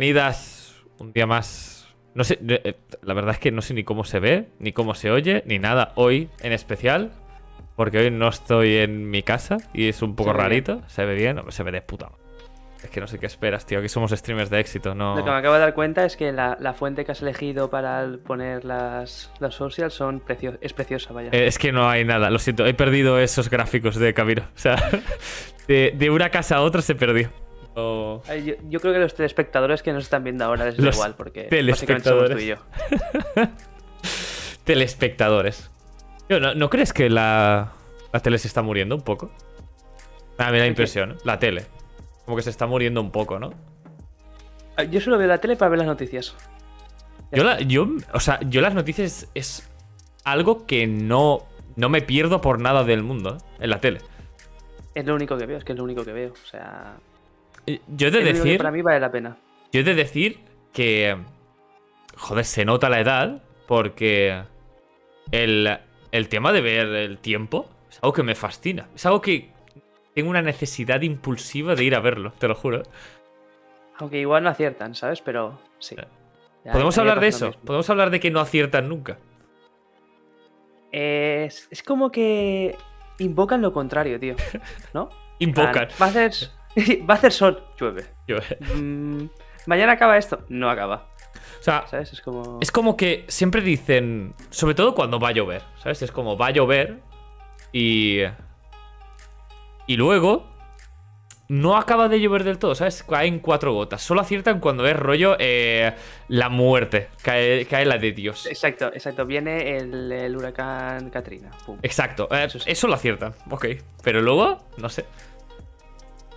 bienvenidas un día más. No sé, eh, la verdad es que no sé ni cómo se ve, ni cómo se oye, ni nada hoy en especial. Porque hoy no estoy en mi casa y es un poco Se ve rarito. Se ve bien, se ve de puta. Es que no sé qué esperas, tío. Aquí somos streamers de éxito, no. Lo que me acabo de dar cuenta es que la, la fuente que has elegido para poner las, las socials son precio- es preciosa, vaya. Eh, es que no hay nada, lo siento. He perdido esos gráficos de Camino. O sea, de, de una casa a otra se perdió. Yo, yo creo que los telespectadores que nos están viendo ahora les da igual, porque básicamente somos tú y yo. Telespectadores. ¿no, no crees que la, la tele se está muriendo un poco? A mí qué? impresión, ¿eh? la tele. Como que se está muriendo un poco, ¿no? Ah, Yo solo veo la tele para ver las noticias. Yo, la- yo, o sea, yo las noticias es algo que no, no me pierdo por nada del mundo, ¿eh? en la tele. Es lo único que veo, es que es lo único que veo. O sea, Yo he de decir, para mí vale la pena. yo he de decir que, joder, se nota la edad porque el, el tema de ver el tiempo es algo que me fascina. Es algo que tengo una necesidad impulsiva de ir a verlo, te lo juro. Aunque igual no aciertan, ¿sabes? Pero sí. Eh. Ya, ¿Podemos hablar de eso? ¿Podemos hablar de que no aciertan nunca? Es, es como que invocan lo contrario, tío. ¿No? Invocan. Va a hacer, va a hacer sol, llueve. Yo- Mm, mañana acaba esto, no acaba. O sea, ¿Sabes? Es como. Es como que siempre dicen, sobre todo cuando va a llover, ¿sabes? Es como va a llover y... Y luego no acaba de llover del todo, ¿sabes? Caen cuatro gotas. Solo aciertan cuando es rollo eh, la muerte, cae, cae la de Dios. Exacto, exacto. Viene el, el huracán Katrina. pum. Exacto, eh, Eso sí. eso lo aciertan, ok. Pero luego, no sé.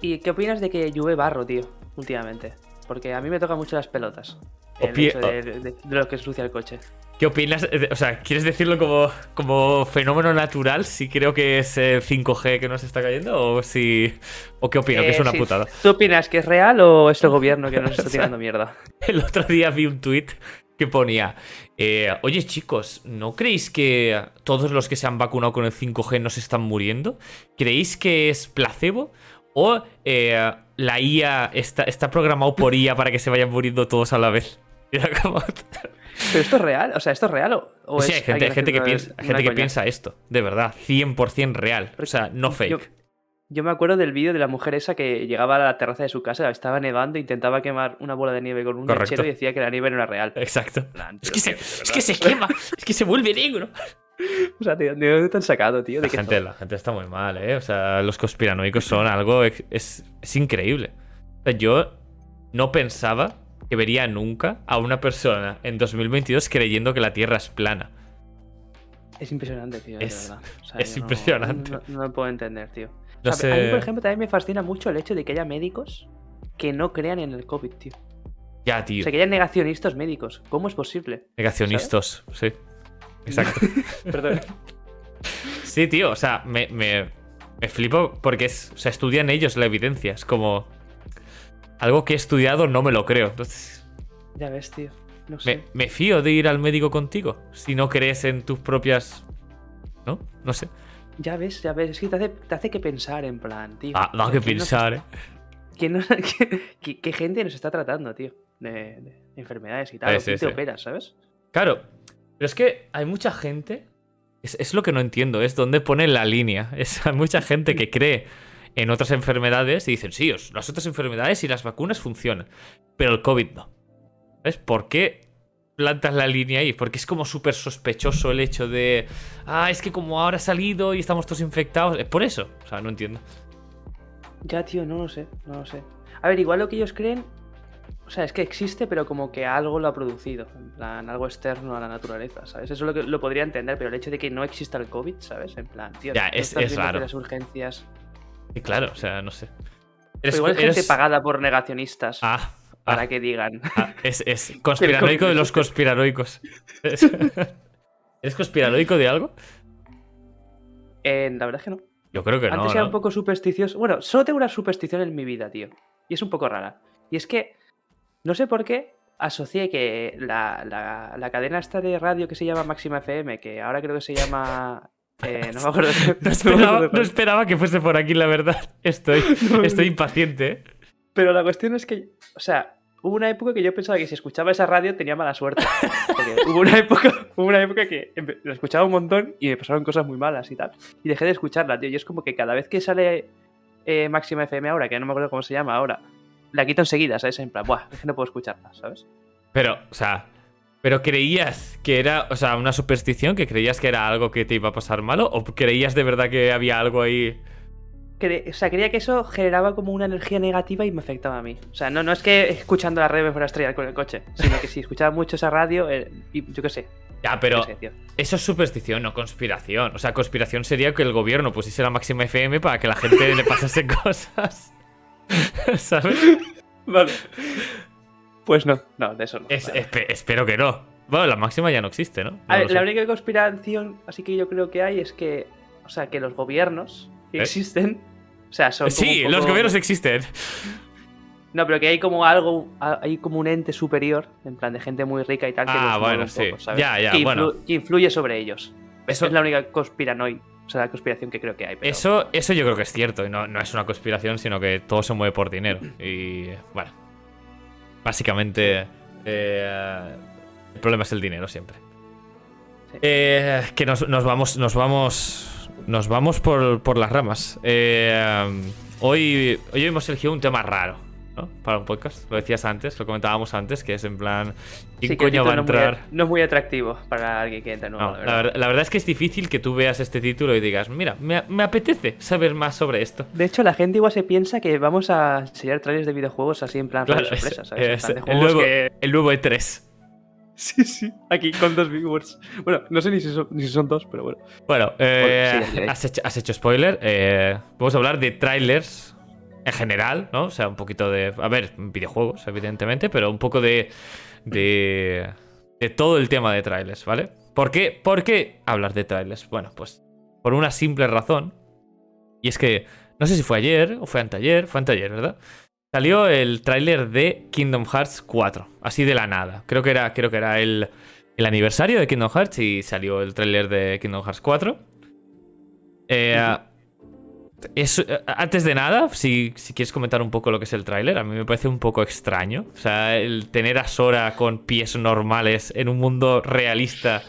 ¿Y qué opinas de que llueve barro, tío? Últimamente. Porque a mí me tocan mucho las pelotas. El hecho de, de- de lo que ensucia el coche. ¿Qué opinas? Eh, O sea, ¿quieres decirlo como, como fenómeno natural? Si creo que es eh, 5G que nos está cayendo o si... ¿O qué opino? que es Eh, una sí. putada. ¿Tú opinas que es real o es el gobierno que nos está tirando mierda? El otro día vi un tuit que ponía, eh, oye chicos, ¿no creéis que todos los que se han vacunado con el 5G no se están muriendo? ¿Creéis que es placebo? ¿O eh, la IA está, está programado por IA para que se vayan muriendo todos a la vez? ¿Pero esto es real? O sea, ¿esto es real o, o sí, es hay gente, hay gente que, piensa, gente que coña? piensa esto, de verdad, 100% real. O sea, no fake. Yo, yo me acuerdo del vídeo de la mujer esa que llegaba a la terraza de su casa, estaba nevando, intentaba quemar una bola de nieve con un Correcto. mechero y decía que la nieve no era real. Exacto. plan, Es que, se, es que se quema, es que se vuelve negro. O sea, tío, ¿de dónde te han sacado, tío? ¿De La gente, zona? la gente está muy mal, ¿eh? O sea, los conspiranoicos son algo... Es, es increíble. O sea, yo no pensaba que vería nunca a una persona en 2022 creyendo que la Tierra es plana. Es impresionante, tío, de Es- verdad. O sea, es yo no- impresionante. No, no lo puedo entender, tío. No O sea, A mí, por ejemplo, también me fascina mucho el hecho de que haya médicos que no crean en el COVID, tío. Ya, O tío. sea, que haya negacionistas médicos. ¿Cómo es posible? Negacionistas, sí. Exacto. Perdón. Sí, tío, o sea, me, me, me flipo porque es, o sea, estudian ellos la evidencia. Es como... Algo que he estudiado no me lo creo. Entonces, ya ves, tío. No sé. me, me fío de ir al médico contigo si no crees en tus propias... ¿No? No sé. Ya ves, ya ves. Es que te hace, te hace que pensar en plan, tío. Ah, da que ¿quién nos- pensar, ¿eh? nos- qué, gente nos está tratando, tío? De, de enfermedades y tal. Sí, te sí. opera, ¿sabes? Claro, pero es que hay mucha gente. Es, es lo que no entiendo, es dónde pone la línea. Es, hay mucha gente que cree en otras enfermedades y dicen, sí, las otras enfermedades y las vacunas funcionan, pero el COVID no. ¿Sabes? ¿Por qué plantas la línea ahí? Porque es como súper sospechoso el hecho de, ah, es que como ahora ha salido y estamos todos infectados. Es por eso. O sea, no entiendo. Ya, tío, no lo sé, no lo sé. A ver, igual lo que ellos creen. O sea, es que existe, pero como que algo lo ha producido. En plan, algo externo a la naturaleza, ¿sabes? Eso es lo que lo podría entender, pero el hecho de que no exista el COVID, ¿sabes? En plan, tío. Ya, es- raro. Las urgencias. Y claro, o sea, no sé. Pero igual es gente eres- pagada por negacionistas Ah, para ah. que digan. Ah, es, es conspiranoico de los conspiranoicos. ¿Eres conspiranoico de algo? Eh, la verdad es que no. Yo creo que no. Antes era ¿no? un poco supersticioso. Bueno, solo tengo una superstición en mi vida, tío. Y es un poco rara. Y es que, no sé por qué, asocié que la, la- la cadena esta de radio que se llama Máxima FM, que ahora creo que se llama... eh, no me acuerdo. No esperaba, no esperaba que fuese por aquí, la verdad. Estoy, estoy impaciente. ¿eh? Pero la cuestión es que, o sea, hubo una época que yo pensaba que si escuchaba esa radio tenía mala suerte. Porque hubo una época, hubo una época que la escuchaba un montón y me pasaron cosas muy malas y tal. Y dejé de escucharla, tío. Y es como que cada vez que sale eh, Máxima FM ahora, que no me acuerdo cómo se llama ahora, la quito enseguida, ¿sabes? En plan, buah, es que no puedo escucharla, ¿sabes? Pero, o sea, pero creías que era, o sea, una superstición, que creías que era algo que te iba a pasar malo, o creías de verdad que había algo ahí. Cre- o sea, creía que eso generaba como una energía negativa y me afectaba a mí. O sea, no, no es que escuchando la radio me fuera a estrellar con el coche, sino que si escuchaba mucho esa radio, eh, y yo qué sé. Ya, pero eso es superstición, no conspiración. O sea, conspiración sería que el gobierno pusiese la máxima FM para que la gente le pasase cosas. ¿Sabes? Vale. Pues no, no, de eso no. Es- Vale. espe- espero que no. Bueno, la máxima ya no existe, ¿no? No A ver, la única conspiración así que yo creo que hay es que, o sea, que los gobiernos ¿Eh? existen, o sea, son Sí, los gobiernos existen. No, pero que hay como algo, hay como un ente superior, en plan de gente muy rica y tal, que Ah, bueno, sí. poco, ¿sabes? Ya, ya, que, influ- bueno. que influye sobre ellos. Eso- es la única conspiranoia, o sea, la conspiración que creo que hay. pero- Eso, eso yo creo que es cierto. Y no, no es una conspiración, sino que todo se mueve por dinero. Y bueno. Básicamente. eh, el problema es el dinero siempre. Sí. Eh, que nos, nos vamos. Nos vamos. Nos vamos por, por las ramas. Eh, hoy, hoy hemos elegido un tema raro, ¿no? Para un podcast. Lo decías antes, lo comentábamos antes, que es en plan. ¿Quién Sí, coño va a título no es muy- entrar? No es muy atractivo para alguien que entra nuevo, No, la la, verdad. ver- la verdad es que es difícil que tú veas este título y digas, mira, me, me apetece saber más sobre esto. De hecho, la gente igual se piensa que vamos a enseñar trailers de videojuegos así en plan Claro, es- sorpresa, ¿sabes? En es plan de el, nuevo, que- el nuevo E E3. Sí, sí. Aquí con dos viewers. Bueno, no sé ni si son, ni si son dos, pero bueno. Bueno, eh, sí. has, hecho, has hecho spoiler. eh, vamos a hablar de trailers en general, ¿no? O sea, un poquito de. A ver, videojuegos, evidentemente, pero un poco de. de. de todo el tema de trailers, ¿vale? ¿Por qué, ¿Por qué hablar de trailers? Bueno, pues por una simple razón. Y es que. No sé si fue ayer o fue anteayer. Fue anteayer, ¿verdad? Salió el tráiler de Kingdom Hearts 4, así de la nada. Creo que era, creo que era el, el aniversario de Kingdom Hearts y salió el tráiler de Kingdom Hearts 4. Eh, eh, antes de nada, si, si quieres comentar un poco lo que es el tráiler, a mí me parece un poco extraño. O sea, el tener a Sora con pies normales en un mundo realista.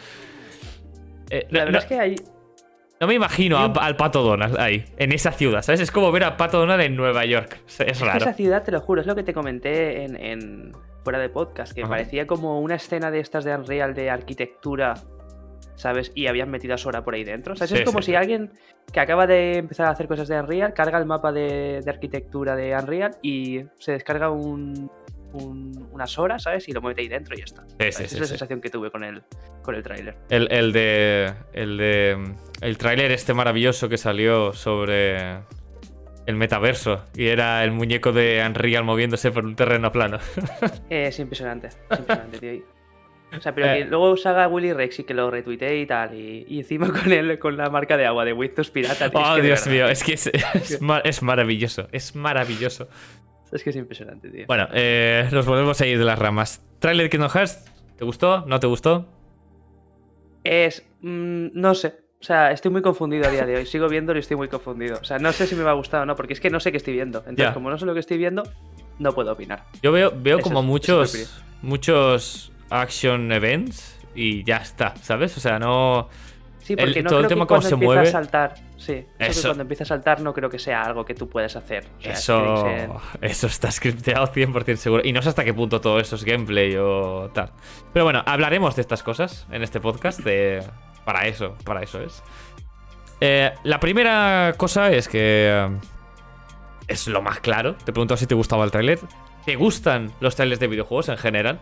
Eh, La no, verdad no- es que hay. no me imagino a- al Pato Donald ahí, en esa ciudad, ¿sabes? Es como ver a Pato Donald en Nueva York. Es raro. esa ciudad, te lo juro, es lo que te comenté en, en- fuera de podcast, que Ajá. parecía como una escena de estas de Unreal de arquitectura, ¿sabes? Y habían metido a Sora por ahí dentro. O sea, Sí, es como sí, si sí. alguien que acaba de empezar a hacer cosas de Unreal carga el mapa de, de arquitectura de Unreal y se descarga un, un- una Sora, ¿sabes? Y lo mete ahí dentro y ya está. Sí, sí, ¿sabes? sí, Esa es la sensación que tuve con el, con el tráiler. El, el de. El de. El tráiler este maravilloso que salió sobre. El metaverso. Y era el muñeco de Unreal moviéndose por un terreno plano. Eh, es impresionante, es impresionante, tío. O sea, pero Eh. que luego salga Willy Rex y que lo retuitee y tal. Y, y encima con el, con la marca de agua de Windows Pirata. tío, es oh, que Dios mío. Es que es, es, ma- es maravilloso. Es maravilloso. Es que es impresionante, tío. Bueno, eh, nos volvemos a ir de las ramas. Trailer Kingdom Hearts. ¿Te gustó? ¿No te gustó? Es. mm, no sé. O sea, estoy muy confundido a día de hoy. Sigo viéndolo y estoy muy confundido. O sea, no sé si me va a gustar o no, porque es que no sé qué estoy viendo. Entonces, como no sé lo que estoy viendo, no puedo opinar. Yo veo, veo Eso como es- muchos. Muchos action events. Y ya está, ¿sabes? O sea, no. Sí, El- porque no todo el creo tema que cuando se empieza mueve. a saltar. Sí, eso que cuando empieza a saltar no creo que sea algo que tú puedes hacer. O sea, Eso, ser- eso está scripteado 100% seguro. Y no sé hasta qué punto todo eso es gameplay o tal. Pero bueno, hablaremos de estas cosas en este podcast. De... Para eso, para eso es. Eh, la primera cosa es que. eh, Es lo más claro. Te pregunto si te gustaba el tráiler. ¿Te gustan los trailers de videojuegos en general?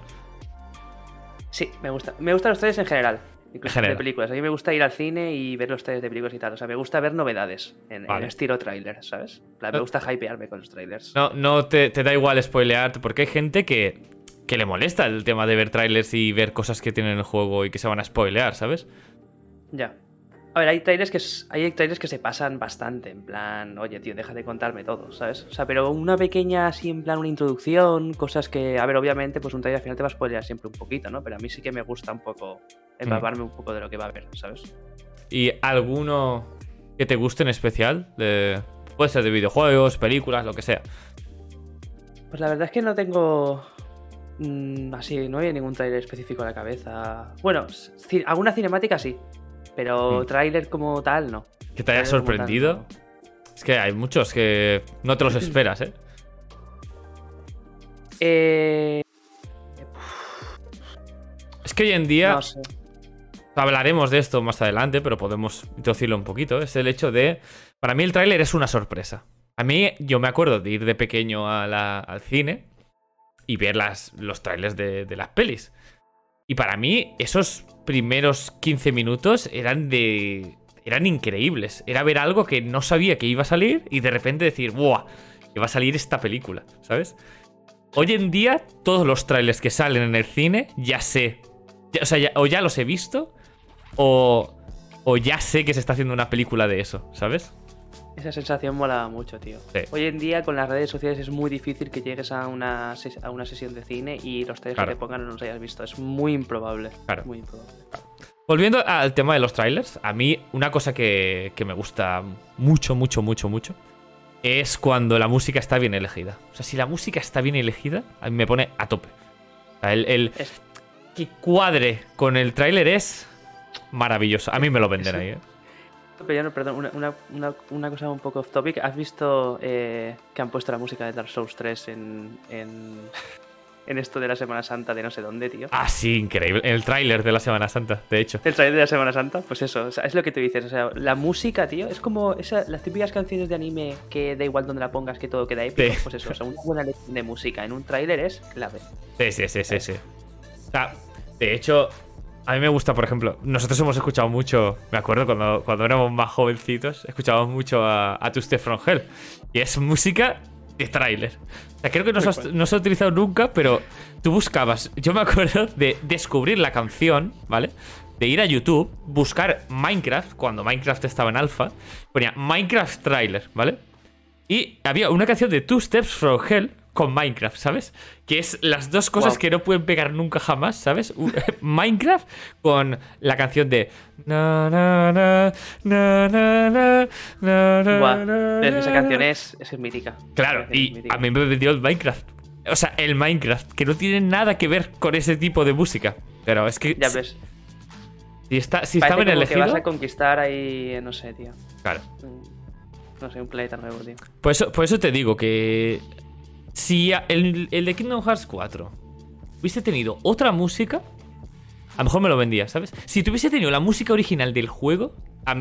Sí, me gusta. Me gustan los trailers en general. Incluso general. de películas. A mí me gusta ir al cine y ver los trailers de películas y tal. O sea, me gusta ver novedades en, estilo trailer, ¿sabes? Me gusta hypearme con los trailers. No, no te, te da igual spoilear, porque hay gente que, que le molesta el tema de ver trailers y ver cosas que tienen en el juego y que se van a spoilear, ¿sabes? Ya. A ver, hay trailers que hay trailers que se pasan bastante, en plan, oye, tío, deja de contarme todo, ¿sabes? O sea, pero una pequeña, así, en plan, una introducción, cosas que, a ver, obviamente, pues un trailer al final te va a spoilear siempre un poquito, ¿no? Pero a mí sí que me gusta un poco empaparme un poco de lo que va a haber, ¿sabes? ¿Y alguno que te guste en especial? De- puede ser de videojuegos, películas, lo que sea. Pues la verdad es que no tengo Mm, así, no había ningún tráiler específico en la cabeza. Bueno, alguna cinemática sí, pero tráiler como tal no. Que te haya tal, sorprendido. no. Es que hay muchos que no te los esperas, ¿eh? Eh, Es que hoy en día no sé. hablaremos de esto más adelante, pero podemos introducirlo un poquito. Es el hecho de. Para mí, el tráiler es una sorpresa. A mí, yo me acuerdo de ir de pequeño a la- al cine y ver las, los trailers de, de las pelis. Y para mí, esos primeros 15 minutos eran de. eran increíbles. Era ver algo que no sabía que iba a salir y de repente decir, ¡buah! Que va a salir esta película, ¿sabes? Hoy en día, todos los trailers que salen en el cine, ya sé. ya- o sea, o ya los he visto, o, o ya sé que se está haciendo una película de eso, ¿sabes? Esa sensación mola mucho, tío. Sí. Hoy en día con las redes sociales es muy difícil que llegues a una, ses- a una sesión de cine y los trailers Claro. que te pongan no los hayas visto. Es muy improbable. Claro. Muy improbable. Volviendo al tema de los trailers, a mí una cosa que, que me gusta mucho, mucho, mucho, mucho, es cuando la música está bien elegida. O sea, si la música está bien elegida, a mí me pone a tope. O sea, el, el Es- que cuadre con el tráiler es maravilloso. A mí me lo venden ahí, ¿eh? Pero perdón, una, una- una- una cosa un poco off topic. ¿Has visto eh, que han puesto la música de Dark Souls 3 en, en, en esto de la Semana Santa de no sé dónde, tío? Ah, sí, increíble. El tráiler de la Semana Santa, de hecho. El trailer de la Semana Santa, pues eso, o sea, es lo que tú dices. O sea, la música, tío, es como esa, las típicas canciones de anime que da igual donde la pongas, que todo queda épico. Sí. Pues eso, o sea, una buena elección de música en un tráiler es clave. Sí, sí, sí, sí, sí. O sea, de hecho, a mí me gusta, por ejemplo, nosotros hemos escuchado mucho, me acuerdo cuando, cuando éramos más jovencitos, escuchábamos mucho a, a Two Step From Hell. Y es música de tráiler. O sea, creo que no se, ha, no se ha utilizado nunca, pero tú buscabas. Yo me acuerdo de descubrir la canción, ¿vale? De ir a YouTube, buscar Minecraft, cuando Minecraft estaba en alfa, ponía Minecraft trailer, ¿vale? Y había una canción de Two Steps From Hell con Minecraft, ¿sabes? Que es las dos cosas que no pueden pegar nunca jamás, ¿sabes? Minecraft con la canción de. Na, na, na, wow. Esa canción es, es mítica. Claro, y a mí me vendió el Minecraft. O sea, el Minecraft, que no tiene nada que ver con ese tipo de música. Pero es que. Ya ves. Si, está, si estaba en el elegido. Que vas a conquistar ahí, no sé, tío. Claro. Mm, no sé, un planeta nuevo, tío. Por por eso te digo que si el, el de Kingdom Hearts 4 hubiese tenido otra música, a lo mejor me lo vendía, ¿sabes? Si tuviese tenido la música original del juego,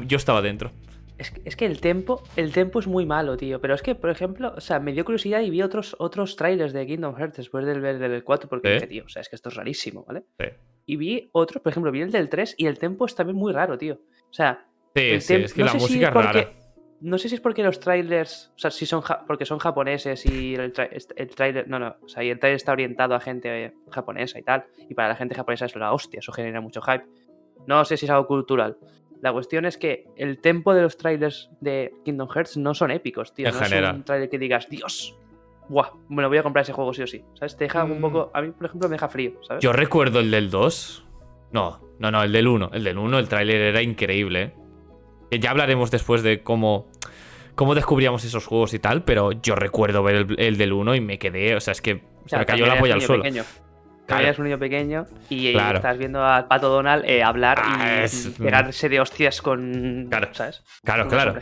yo estaba dentro. Es que, es que el tempo, el tempo es muy malo, tío. Pero es que, por ejemplo, o sea, me dio curiosidad y vi otros, otros trailers de Kingdom Hearts después del ver del 4, porque Sí. dije, tío, o sea, es que esto es rarísimo, ¿vale? Sí, Y vi otros, por ejemplo, vi el del 3 y el tempo es también muy raro, tío. O sea, sí, el sí, es que no la música es porque- rara. No sé si es porque los trailers, o sea, si son ja- porque son japoneses y el, tra- est- el trailer, no, no, o sea, y el trailer está orientado a gente eh, japonesa y tal, y para la gente japonesa es la hostia, eso genera mucho hype. No sé si es algo cultural. La cuestión es que el tempo de los trailers de Kingdom Hearts no son épicos, tío. En no general. es un trailer que digas, Dios, buah, me lo voy a comprar ese juego sí o sí. ¿Sabes? Te deja un Mm. poco, a mí, por ejemplo, me deja frío, ¿sabes? Yo recuerdo el del 2. No, no, no, el del 1. El del 1, el tráiler era increíble. Que ya hablaremos después de cómo, cómo descubríamos esos juegos y tal, pero yo recuerdo ver el, el del 1 y me quedé, o sea, es que O se sea, me cayó la polla al suelo. pequeño. Claro. Eres un niño pequeño y, Claro. estás viendo al pato Donald eh, hablar Ah, y es- pegarse de hostias con. Claro. ¿Sabes? Claro, claro.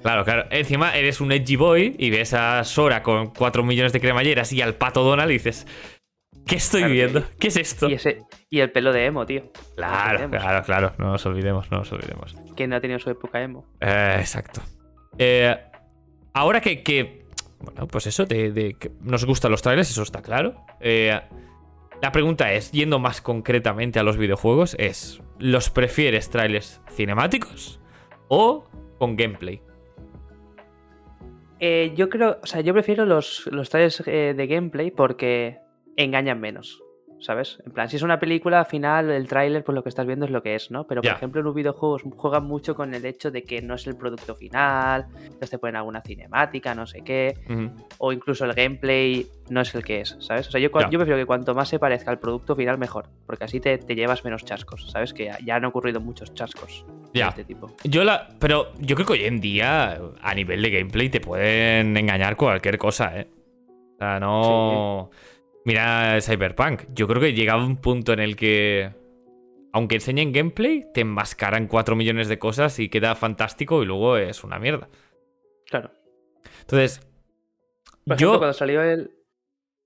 Claro, claro. Encima eres un edgy boy y ves a Sora con 4 millones de cremalleras y al pato Donald y dices, ¿qué estoy Claro, viendo? ¿Qué es esto? Y, ese, y el pelo de emo, tío. Claro, claro, claro. No nos olvidemos, no nos olvidemos. Que no ha tenido su época emo. Eh, exacto. Eh, ahora que, que- Bueno, pues eso, de, de que nos gustan los trailers, eso está claro. Eh, la pregunta es, yendo más concretamente a los videojuegos, es: ¿los prefieres trailers cinemáticos o con gameplay? Eh, yo creo, o sea, yo prefiero los, los trailers eh, de gameplay porque engañan menos, ¿sabes? En plan, si es una película, al final el tráiler, pues lo que estás viendo es lo que es, ¿no? Pero, por ejemplo, en los videojuegos juegan mucho con el hecho de que no es el producto final, entonces te ponen alguna cinemática, no sé qué, o incluso el gameplay no es el que es, ¿sabes? O sea, yo, Ya. yo prefiero que cuanto más se parezca al producto final, mejor, porque así te, te llevas menos chascos, ¿sabes? Que ya, han ocurrido muchos chascos de este tipo. Yo la. Pero yo creo que hoy en día, a nivel de gameplay, te pueden engañar cualquier cosa, ¿eh? O sea, no. Mira Cyberpunk. Yo creo que llegaba un punto en el que, aunque enseñen gameplay, te enmascaran 4 millones de cosas y queda fantástico y luego es una mierda. Claro. Entonces, Por yo... ejemplo, cuando salió el.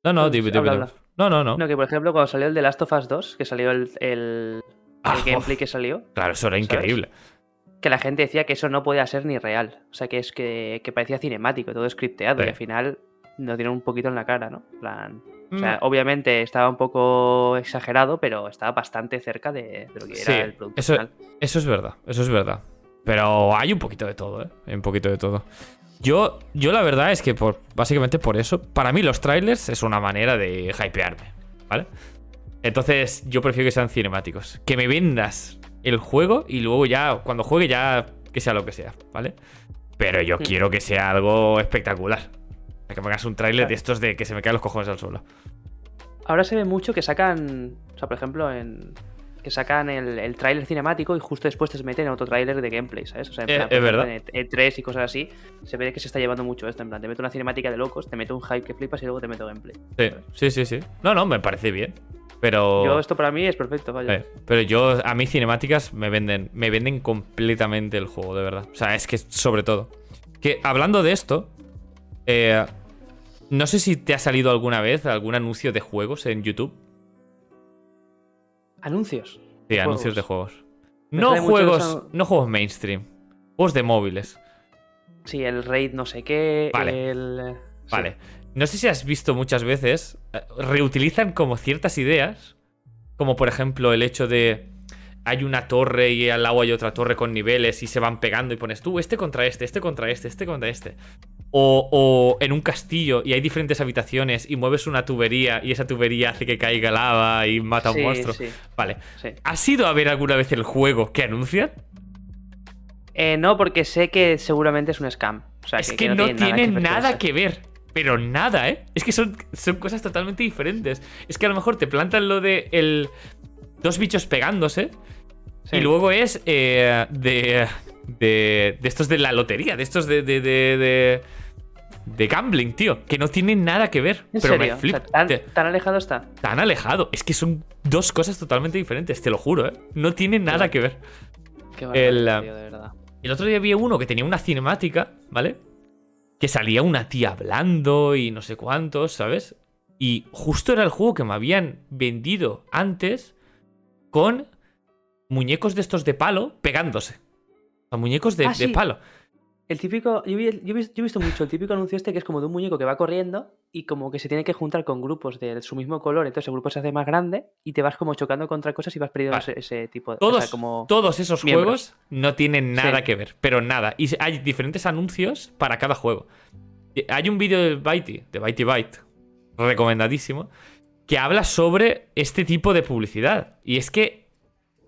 No, no, dime. No, no, no. No, que por ejemplo, cuando salió el de Last of Us 2, que salió el, el, Ah, el gameplay que salió, Claro, eso era increíble. que la gente decía que eso no podía ser ni real. O sea, que es que, que parecía cinemático, todo scripteado, Sí. y al final nos dieron un poquito en la cara, ¿no? Plan, o sea, Mm, obviamente estaba un poco exagerado, pero estaba bastante cerca de, de lo que Sí, era el producto eso- final. Eso es verdad, eso es verdad. Pero hay un poquito de todo, ¿eh? Hay un poquito de todo. Yo, yo la verdad es que por, básicamente por eso, para mí los trailers es una manera de hypearme, ¿vale? Entonces yo prefiero que sean cinemáticos. Que me vendas el juego y luego ya, cuando juegue ya, que sea lo que sea, ¿vale? Pero yo Hmm. quiero que sea algo espectacular. Que me hagas un trailer Claro. de estos de que se me caen los cojones al suelo. Ahora se ve mucho que sacan, o sea, por ejemplo, en que sacan el, el tráiler cinemático y justo después te meten otro tráiler de gameplay, ¿sabes? O sea, en Eh, plan, es ejemplo, verdad. en E3 y cosas así, se ve que se está llevando mucho esto, en plan, te meto una cinemática de locos, te meto un hype que flipas y luego te meto gameplay. Sí, sí, sí, sí. No, no, me parece bien. Pero. Yo, esto para mí es perfecto, vaya. Eh, pero yo, a mí cinemáticas me venden, me venden completamente el juego, de verdad. O sea, es que sobre todo. Que hablando de esto, eh, no sé si te ha salido alguna vez algún anuncio de juegos en YouTube. Anuncios. Sí, anuncios de juegos. Me No juegos, no juegos mainstream. Juegos de móviles. Sí, el raid no sé qué, Vale. el... sí. Vale. No sé si has visto muchas veces, eh, reutilizan como ciertas ideas, como por ejemplo el hecho de hay una torre y al lado hay otra torre con niveles y se van pegando y pones tú este contra este, este contra este, este contra este. O, o en un castillo y hay diferentes habitaciones y mueves una tubería y esa tubería hace que caiga lava y mata a un Sí, monstruo. sí, Vale. sí. ¿Has ido a ver alguna vez el juego que anuncian? Eh, no, porque sé que seguramente es un scam. O sea, es que, no, tiene nada que ver. Pero nada, ¿eh? Es que son, son cosas totalmente diferentes. Es que a lo mejor te plantan lo de el dos bichos pegándose y luego es eh, de, de, de estos de la lotería, de estos de, de, de, de, gambling, tío. Que no tienen nada que ver. ¿En pero serio? me O sea, ¿tan, Te- tan alejado está? tan alejado. Es que son dos cosas totalmente diferentes, te lo juro, ¿eh? No tienen nada que ver. Qué El, ah, tío, de verdad. El otro día vi uno que tenía una cinemática, ¿vale? Que salía una tía hablando y no sé cuántos, ¿sabes? Y justo era el juego que me habían vendido antes con muñecos de estos de palo pegándose. Sea, muñecos de, Ah, de palo. El típico, yo, vi- yo he vis- yo he visto mucho el típico anuncio este que es como de un muñeco que va corriendo y como que se tiene que juntar con grupos de su mismo color, entonces el grupo se hace más grande y te vas como chocando contra cosas y vas perdiendo Vale. ese, ese tipo de... Todos, o sea, como... todos esos miembros. juegos no tienen nada Sí. que ver, pero nada. Y hay diferentes anuncios para cada juego. Hay un vídeo de Bitey, de Bitey Byte, recomendadísimo, que habla sobre este tipo de publicidad. Y es que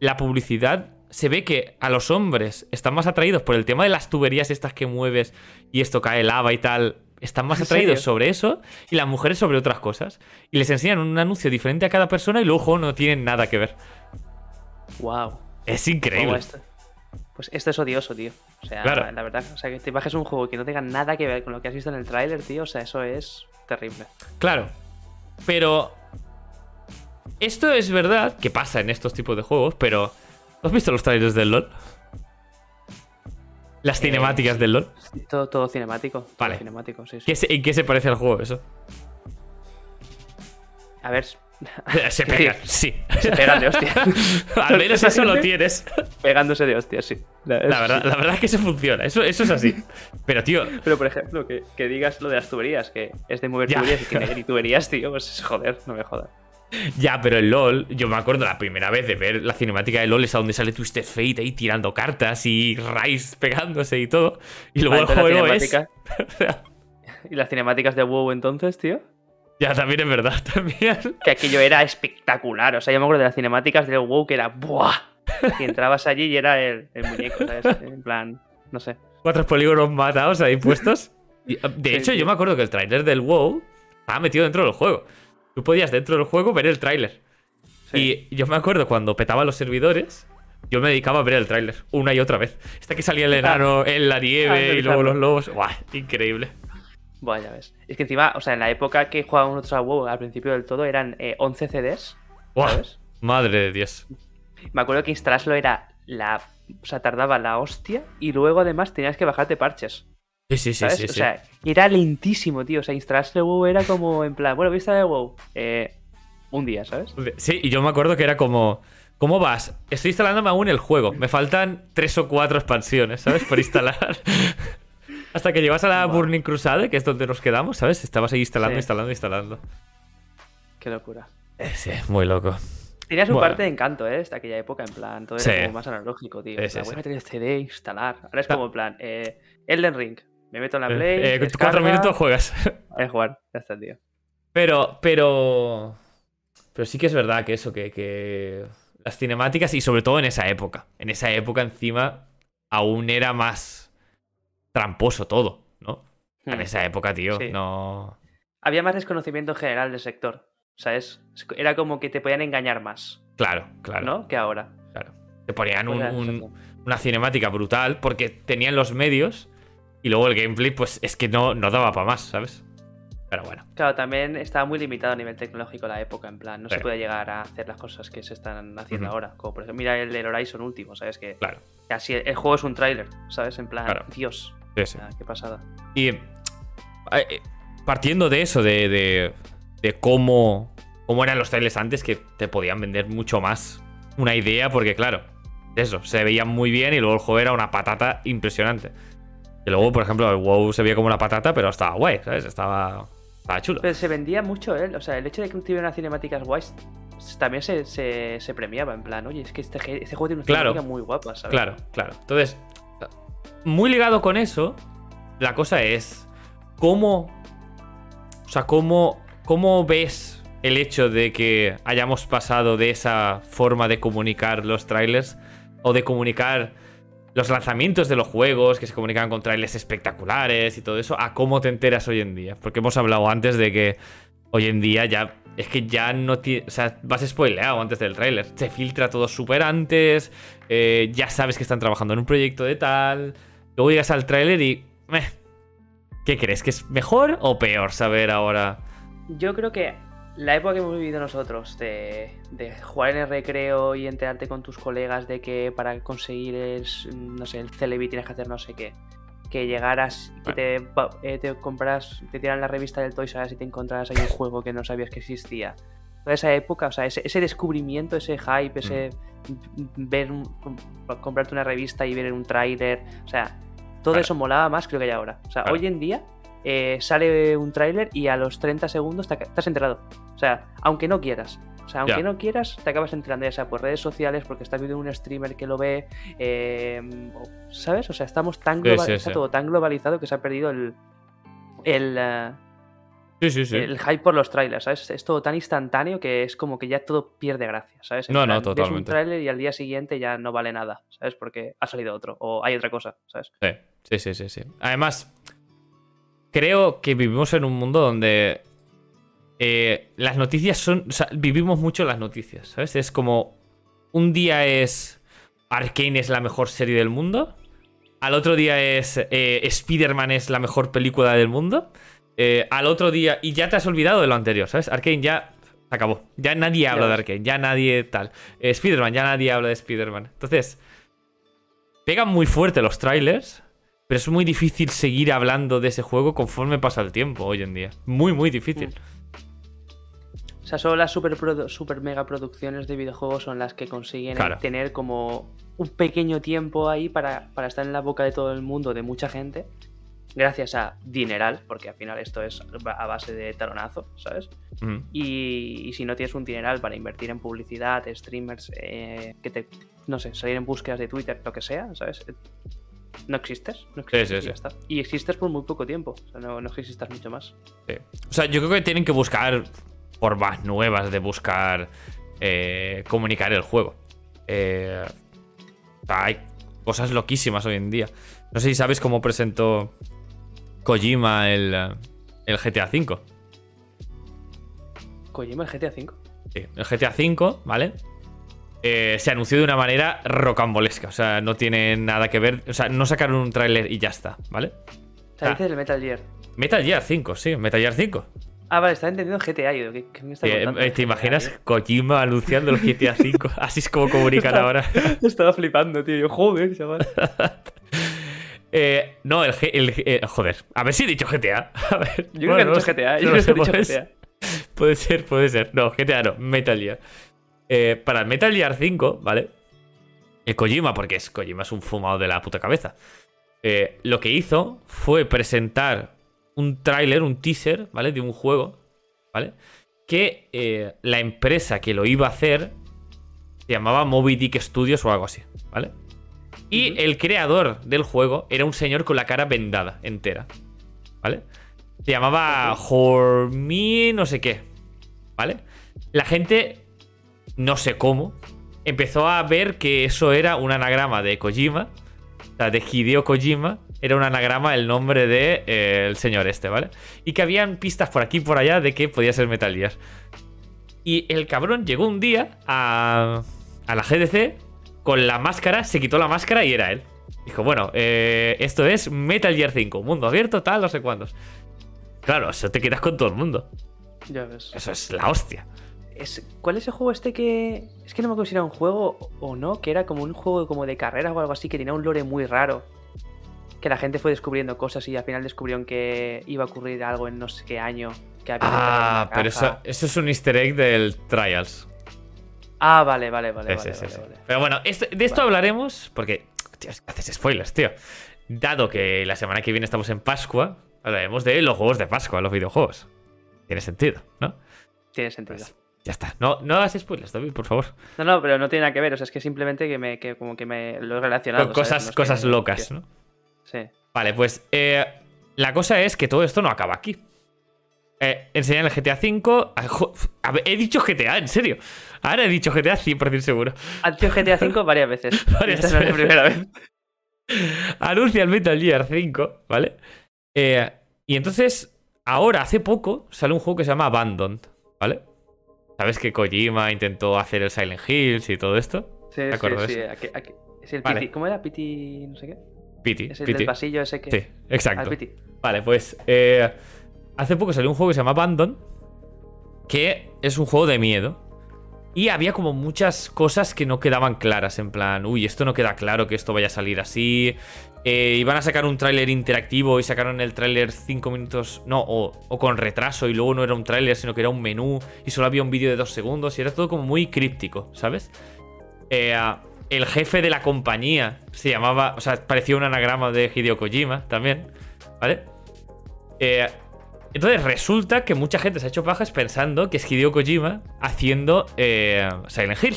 la publicidad se ve que a los hombres están más atraídos por el tema de las tuberías estas que mueves y esto cae lava y tal. Están más ¿En atraídos sobre eso y las mujeres sobre otras cosas. Y les enseñan un anuncio diferente a cada persona y luego no tienen nada que ver. Wow. Es increíble. esto. Pues esto es odioso, tío. O sea, Claro. la verdad, o sea, que te bajes un juego que no tenga nada que ver con lo que has visto en el tráiler, tío, o sea, eso es terrible. Claro. Pero. Esto es verdad que pasa en estos tipos de juegos, pero. ¿Has visto los trailers del LOL? Las Eh, cinemáticas del LOL. Todo, todo cinemático. todo Vale. cinemático, sí, sí. ¿Qué se- ¿En qué se parece al juego eso? A ver, Se ¿Qué pegan, sí. se pegan de hostia. Al menos eso lo tienes. Pegándose de hostia, sí. La verdad, la verdad es que eso funciona. Eso, eso es así. Pero, tío, Pero, por ejemplo, que, que digas lo de las tuberías, que es de mover Ya. tuberías y tiene ni tuberías, tío, pues joder, no me jodas. Ya, pero el LOL, yo me acuerdo la primera vez de ver la cinemática de LOL, es a donde sale Twisted Fate ahí tirando cartas y Rice pegándose y todo. Y luego Vale, el juego es. ¿Y las cinemáticas de WoW entonces, tío? Ya, también es verdad, también. Que aquello era espectacular. O sea, yo me acuerdo de las cinemáticas del WoW que era ¡buah! Y entrabas allí y era el, el muñeco, ¿sabes? En plan, no sé. Cuatro polígonos matados ahí puestos. De hecho, sí. yo me acuerdo que el tráiler del WoW estaba metido dentro del juego. Tú podías dentro del juego ver el tráiler. Sí. Y yo me acuerdo cuando petaba los servidores, yo me dedicaba a ver el tráiler una y otra vez. Hasta que salía el enano en la nieve y luego los lobos. ¡Guau! Increíble. Bueno, ya ves. Es que encima, o sea, en la época que jugábamos nosotros a WoW, al principio del todo, eran eh, 11 CDs. Buah, ¿Sabes? Madre de Dios. Me acuerdo que instalarlo era la. O sea, tardaba la hostia. Y luego además tenías que bajarte parches. Sí, sí, sí, sí. o sea, era lentísimo, tío. O sea, instalarse el WoW era como en plan, bueno, voy a instalar el WoW. Eh, un día, ¿sabes? Sí, y yo me acuerdo que era como. ¿Cómo vas? Estoy instalándome aún el juego. Me faltan tres o cuatro expansiones, ¿sabes? Por instalar. Hasta que llegas a la. Burning Crusade, que es donde nos quedamos, ¿sabes? Estabas ahí instalando, Sí. instalando, instalando. Qué locura. Eh, Sí, muy loco. Tenía su Bueno. parte de encanto, ¿eh? Hasta aquella época, en plan, todo Sí. era como más analógico, tío. Sí, sí. voy a meter el CD, instalar. Ahora es como en plan, eh, Elden Ring. Me meto en la Eh, Play. eh, cuatro minutos juegas. A jugar. Ya está, tío. Pero, pero. Pero sí que es verdad que eso, que, que las cinemáticas, y sobre todo en esa época. En esa época, encima, aún era más tramposo todo, ¿no? En Hmm. esa época, tío, Sí. no. Había más desconocimiento general del sector. ¿Sabes? Era como que te podían engañar más, Claro, claro. ¿no? Que ahora. Claro. Te ponían un- una cinemática brutal porque tenían los medios y luego el gameplay, pues es que no, no daba para más, ¿sabes? Pero bueno. Claro, también estaba muy limitado a nivel tecnológico la época, en plan, no se Sí. podía llegar a hacer las cosas que se están haciendo Ujú. ahora. Como por ejemplo, mira el del Horizon último, ¿sabes? Que Claro. casi el, el juego es un tráiler, ¿sabes? En plan, Claro. Dios, Sí, sí. sea, qué pasada. Y eh, partiendo de eso, de, de, de cómo, cómo eran los trailers antes, que te podían vender mucho más una idea, porque claro, eso, se veía muy bien y luego el juego era una patata impresionante. Y luego, por ejemplo, el WoW se veía como una patata, pero estaba guay, ¿sabes? Estaba, estaba chulo. Pero se vendía mucho él, o sea, el hecho de que tuviera unas cinemáticas guays también se, se, se premiaba, en plan, oye, es que este, este juego tiene una Claro. cinemática muy guapa, ¿sabes? Claro, claro. Entonces, muy ligado con eso, la cosa es cómo, o sea, cómo, cómo ves el hecho de que hayamos pasado de esa forma de comunicar los trailers o de comunicar los lanzamientos de los juegos que se comunicaban con trailers espectaculares y todo eso a cómo te enteras hoy en día. Porque hemos hablado antes de que hoy en día ya es que ya no tiene. O sea, vas spoileado antes del tráiler. Se filtra todo súper antes. eh, ya sabes que están trabajando en un proyecto de tal. Luego llegas al tráiler y. ¿Qué crees? ¿Que es mejor o peor saber ahora? Yo creo que la época que hemos vivido nosotros de, de jugar en el recreo y enterarte con tus colegas de que para conseguir el, no sé, el Celebi tienes que hacer no sé qué. Que llegaras, que te, eh, te compras, te tiran la revista del Toys R Us y te encontrabas ahí un juego que no sabías que existía. Toda esa época, o sea, ese, ese descubrimiento, ese hype, ese ver un- com- comprarte una revista y ver un tráiler, o sea, todo eso molaba más creo que hay ahora. O sea, hoy en día eh, sale un tráiler y a los 30 segundos te, estás enterado. O sea, aunque no quieras. O sea, aunque no quieras, te acabas enterando ya sea por redes sociales, porque estás viendo un streamer que lo ve, eh, ¿sabes? O sea, estamos tan global- sí, está sí. todo tan globalizado que se ha perdido el, el, eh, Sí, sí, sí. el hype por los trailers, ¿sabes? Es todo tan instantáneo que es como que ya todo pierde gracia, ¿sabes? En No, no, plan, Ves un totalmente. tráiler y al día siguiente ya no vale nada, ¿sabes? Porque ha salido otro o hay otra cosa, ¿sabes? Sí, sí, sí, sí. Además, creo que vivimos en un mundo donde eh, las noticias son. O sea, vivimos mucho las noticias, ¿sabes? Es como. Un día es. Arkane es la mejor serie del mundo. Al otro día es. eh, Spider-Man es la mejor película del mundo. eh, al otro día. Y ya te has olvidado de lo anterior, ¿sabes? Arkane ya. Se acabó. Ya nadie habla de. Arkane. Ya nadie tal. Eh, Spider-Man, ya nadie habla de Spider-Man. Entonces. Pegan muy fuerte los trailers. Pero es muy difícil seguir hablando de ese juego conforme pasa el tiempo hoy en día. Muy, muy difícil. O sea, solo las super, mega producciones de videojuegos son las que consiguen Claro. tener como un pequeño tiempo ahí para, para estar en la boca de todo el mundo, de mucha gente, gracias a dineral, porque al final esto es a base de talonazo, ¿sabes? Y, y si no tienes un dineral para invertir en publicidad, streamers, eh, que te, no sé, salir en búsquedas de Twitter, lo que sea, ¿sabes? Eh, No existes, no existes sí, y sí. ya está. Y existes por muy poco tiempo, o sea, no, no existas mucho más. O sea, yo creo que tienen que buscar formas nuevas de buscar eh, comunicar el juego. Eh, o sea, hay cosas loquísimas hoy en día. No sé si sabes cómo presentó Kojima el, eh, el GTA V. Kojima, el GTA V. Sí, el GTA V, ¿vale? Eh, se anunció de una manera rocambolesca. O sea, no tiene nada que ver. O sea, no sacaron un tráiler y ya está, ¿vale? O sea, Ah. dices el Metal Gear. Metal Gear 5, sí, Metal Gear 5. Ah, vale, estaba entendiendo GTA. Yo, ¿qué, qué me está Eh, eh, ¿Te imaginas? Kojima anunciando el GTA 5? Así es como comunican ahora. Estaba flipando, tío. Yo, Joder, chaval. Eh, no, el, G- el eh, Joder, a ver si he dicho GTA. A ver, Yo creo que he dicho GTA. Yo creo que he dicho GTA. Puede ser, puede ser. No, GTA no, Metal Gear. Eh, para el Metal Gear 5, ¿vale? El Kojima, porque es Kojima es un fumado de la puta cabeza. eh, lo que hizo fue presentar un tráiler, un teaser, ¿vale? De un juego, ¿vale? Que eh, la empresa que lo iba a hacer se llamaba Moby Dick Studios o algo así, ¿vale? Y el creador del juego era un señor con la cara vendada entera, ¿vale? Se llamaba Hormi no sé qué, ¿vale? La gente, no sé cómo, empezó a ver que eso era un anagrama de Kojima, o sea, de Hideo Kojima, era un anagrama el nombre de eh, el señor este, ¿vale? Y que habían pistas por aquí y por allá de que podía ser Metal Gear. Y el cabrón llegó un día a, a la GDC con la máscara, se quitó la máscara y era él. Dijo, bueno, eh, esto es Metal Gear 5, mundo abierto, tal, no sé cuántos. Claro, eso te quedas con todo el mundo. Ya ves. Eso es la hostia. Es- ¿Cuál es el juego este que.? Es que no me acuerdo si era un juego o no, que era como un juego como de carreras o algo así, que tenía un lore muy raro. Que la gente fue descubriendo cosas y al final descubrieron que iba a ocurrir algo en no sé qué año. Que había Ah, pero eso, eso es un easter egg del Trials. Ah, vale, vale, vale. Sí, vale, sí, vale, sí. vale. Pero bueno, esto- de esto hablaremos porque. Tío, haces spoilers, tío. Dado que la semana que viene estamos en Pascua, hablaremos de los juegos de Pascua, los videojuegos. Tiene sentido, ¿no? Tiene sentido. Pues, ya está. No, no hagas spoilers, David, por favor. No, no, pero no tiene nada que ver. O sea, es que simplemente que me, que como que me lo he relacionado. Con cosas, No cosas que- locas, que- ¿no? Sí. Vale, pues eh, la cosa es que todo esto no acaba aquí. Eh, enseñan el GTA V. ah, a ver, he dicho GTA, en serio. Ahora he dicho GTA 100% seguro. Han dicho GTA V varias veces. Varias Esta no es la veces. primera vez. Anuncia el Metal Gear 5, ¿vale? Eh, y entonces, ahora, hace poco, sale un juego que se llama Abandoned, ¿vale? ¿Sabes que Kojima intentó hacer el Silent Hills y todo esto? Sí, ¿De sí, acuerdo sí. de aquí- aquí- Es el Vale. Piti. ¿Cómo era? Piti. no sé qué. Pity. Es el Pity. del pasillo ese que. Sí, Ah, exacto. Piti. Vale, pues eh, hace poco salió un juego que se llama Abandon, que es un juego de miedo. Y había como muchas cosas que no quedaban claras, en plan, uy, esto no queda claro que esto vaya a salir así. Eh, iban a sacar un tráiler interactivo y sacaron el tráiler 5 minutos, no, o, con retraso y luego no era un tráiler, sino que era un menú y solo había un vídeo de dos segundos y era todo como muy críptico, ¿sabes? Eh, ah, el jefe de la compañía se llamaba, o sea, parecía un anagrama de Hideo Kojima también, ¿vale? Eh, entonces resulta que mucha gente se ha hecho pajas pensando que es Hideo Kojima haciendo eh, Silent Hill,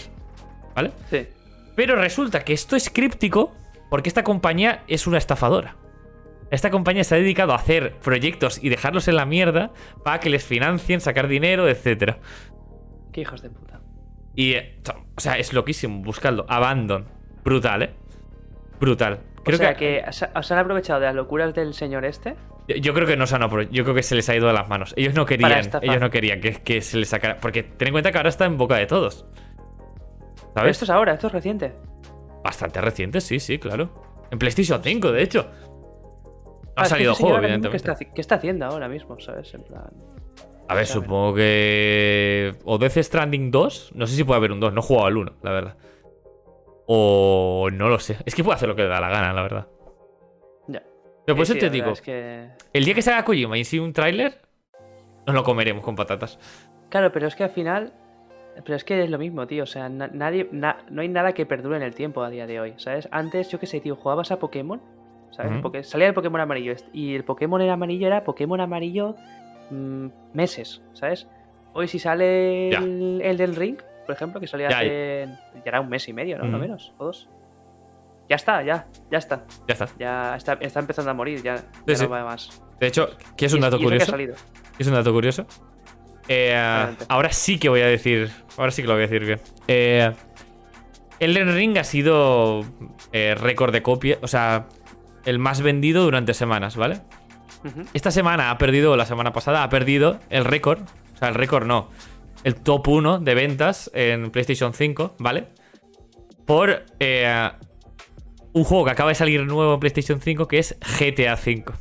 ¿vale? Sí. Pero resulta que esto es críptico porque esta compañía es una estafadora. Esta compañía se ha dedicado a hacer proyectos y dejarlos en la mierda para que les financien, sacar dinero, etcétera. Qué hijos de puta. Y, eh, o sea, es loquísimo, buscadlo. Abandon. Brutal, ¿eh? Brutal. Creo o sea, que, se os han aprovechado de las locuras del señor este. Yo- creo que no se han Yo creo que se les ha ido de las manos. Ellos no querían. Ellos no querían que, que se les sacara. Porque ten en cuenta que ahora está en boca de todos. Pero ¿Sabes? esto es ahora, esto es reciente. Bastante reciente, sí, sí, claro. En PlayStation 5, de hecho. No Ah, ha que salido señor juego, evidentemente. ¿qué está, qué está haciendo ahora mismo, sabes? En plan. A ver, supongo que. O Death Stranding 2. No sé si puede haber un 2. No he jugado al 1, la verdad. O no lo sé. Es que puede hacer lo que le da la gana, la verdad. Pero por Sí, eso te digo, verdad es que... el día que salga Kojima y sí un tráiler, nos lo comeremos con patatas. Claro, pero es que al final. Pero es que es lo mismo, tío. O sea, na- nadie, na- no hay nada que perdure en el tiempo a día de hoy, ¿sabes? Antes, yo qué sé, tío, jugabas a Pokémon, ¿sabes? Porque salía el Pokémon amarillo y el Pokémon era amarillo era Pokémon amarillo mm, meses, ¿sabes? Hoy si sale el, el del Ring, por ejemplo, que salía Ya, hace. Ya era un mes y medio, ¿no? No menos, o dos. Ya está, ya, ya está. Ya está. Ya está, está empezando a morir, ya, Sí, ya sí. no va más. De hecho, ¿qué es un Y- dato y curioso? salido. Es un dato curioso. Eh, ahora sí que voy a decir. Ahora sí que lo voy a decir bien. Eh, Elden Ring ha sido eh, récord de copia. O sea, el más vendido durante semanas, ¿vale? Esta semana ha perdido, o la semana pasada ha perdido el récord. O sea, el récord no. El top 1 de ventas en PlayStation 5, ¿vale? Por eh, un juego que acaba de salir nuevo en PlayStation 5 que es GTA 5.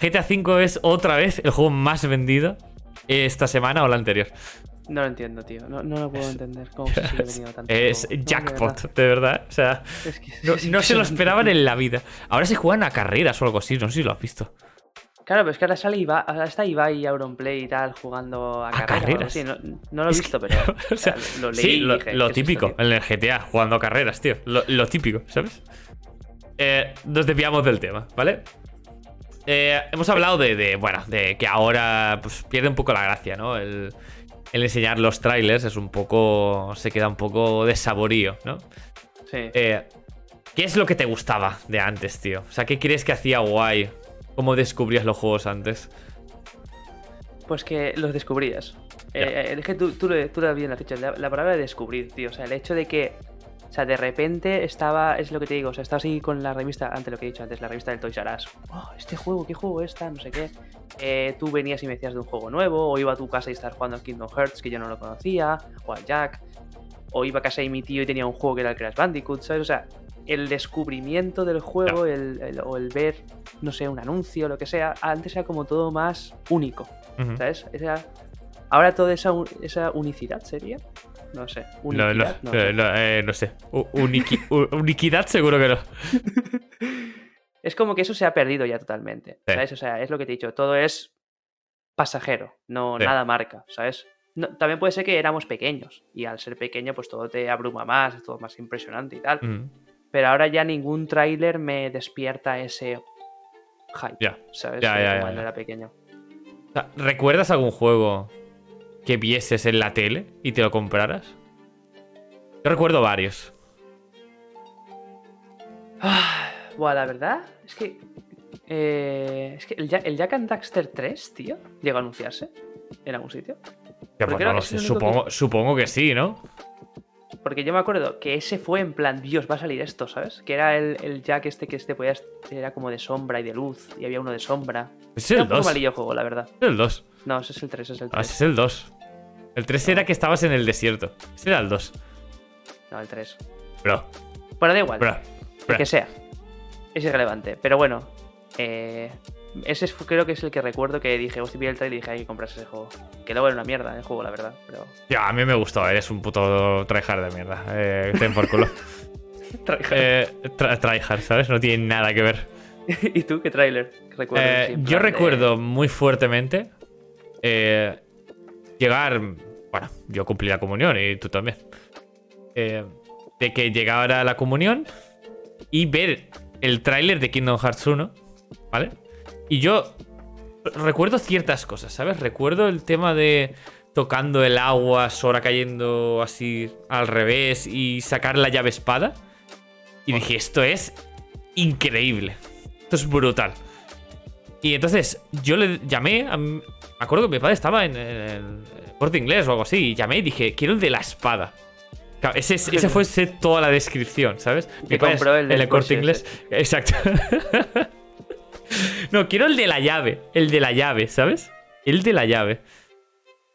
GTA V es otra vez el juego más vendido esta semana o la anterior. No lo entiendo, tío. No, no lo puedo entender. ¿Cómo se sigue vendiendo tanto? Es juego? No, de jackpot, verdad. de verdad. O sea, Es que- no, no se lo esperaban en la vida. Ahora se juegan a carreras o algo así, no sé si lo has visto. Claro, pero es que ahora sale Ibai, ahora está Ibai y Auronplay y tal jugando a, ¿A carreras. así. No, no lo he visto, pero o sea, lo leí. sí, y lo, dije, lo ¿qué es esto, típico, en el GTA, jugando a carreras, tío. Lo típico, ¿sabes? Eh, nos desviamos del tema, ¿vale? Eh, hemos hablado de, de, bueno, de que ahora pues, pierde un poco la gracia, ¿no? El, el enseñar los trailers es un poco. se queda un poco de saborío, ¿no? Sí. Eh, ¿Qué es lo que te gustaba de antes, tío? O sea, ¿qué crees que hacía guay? ¿Cómo descubrías los juegos antes? Pues que los descubrías. Eh, es que tú, tú, tú lo bien has dicho, la, la palabra de descubrir, tío. O sea, el hecho de que, o sea, de repente estaba, es lo que te digo, o sea, estabas ahí con la revista, antes lo que he dicho antes, la revista del Toys R Us. Oh, este juego, ¿qué juego es esta? No sé qué. Eh, tú venías y me decías de un juego nuevo, o iba a tu casa y estar jugando al Kingdom Hearts, que yo no lo conocía, o al Jack. O iba a casa de mi tío y tenía un juego que era el Crash Bandicoot, ¿sabes? O sea, el descubrimiento del juego el- el- o el ver, no sé, un anuncio, lo que sea, antes era como todo más único. Ujú. ¿Sabes? Esa- ahora toda esa, esa unicidad sería. No sé. No, no, no, eh, sé. no, eh, no sé. Uniqui- uniquidad seguro que no. Es como que eso se ha perdido ya totalmente. Sí. ¿Sabes? O sea, es lo que te he dicho. Todo es pasajero, no Sí. nada marca, ¿sabes? No- también puede ser que éramos pequeños y al ser pequeño, pues todo te abruma más, es todo más impresionante y tal. Ujú. Pero ahora ya ningún tráiler me despierta ese hype, Ya. ¿sabes? Ya, ya, ya, cuando era pequeño. ¿Recuerdas algún juego que vieses en la tele y te lo compraras? Yo recuerdo varios. Ah, Buah, la verdad es que. eh, es que el, Ja- el Jack and Daxter 3, tío, llegó a anunciarse en algún sitio. Ya, pues no lo sé, que- supongo, que sí, ¿no? Porque yo me acuerdo que ese fue en plan, Dios, va a salir esto, ¿sabes? Que era el, el Jack este que este podías. Era como de sombra y de luz, y había uno de sombra. Es Era el un poco 2. malillo el juego, la verdad. Es el 2. No, ese es el 3, ese es el Ah, 3. ese es el 2. El 3 era que estabas en el desierto. Ese era el 2. No, el 3. Bro, Bueno, da igual. bro. El que sea. Es irrelevante. Pero bueno, eh, ese es- creo que es el que recuerdo que dije, hostia, vi el trailer y dije, hay que comprarse ese juego. Que luego era una mierda el juego, la verdad. Pero. Ya, a mí me gustó, eres un puto tryhard de mierda. Eh, ten por culo. eh, tra- tryhard, ¿sabes? No tiene nada que ver. ¿Y tú qué tráiler recuerdas? Eh, yo recuerdo muy fuertemente eh, llegar. Bueno, yo cumplí la comunión y tú también. Eh, de que llegara la comunión y ver el tráiler de Kingdom Hearts 1, ¿vale? Y yo recuerdo ciertas cosas, ¿sabes? Recuerdo el tema de tocando el agua, Sora cayendo así al revés y sacar la llave espada. Y dije, esto es increíble. Esto es brutal. Y entonces yo le llamé, a me acuerdo que mi padre estaba en, en el corte inglés o algo así, y llamé y dije, quiero el de la espada. Claro, ese, es- ese fue ese- toda la descripción, ¿sabes? Que compró el del el corte inglés. Exacto. no, quiero el de la llave, el de la llave, ¿sabes? El de la llave.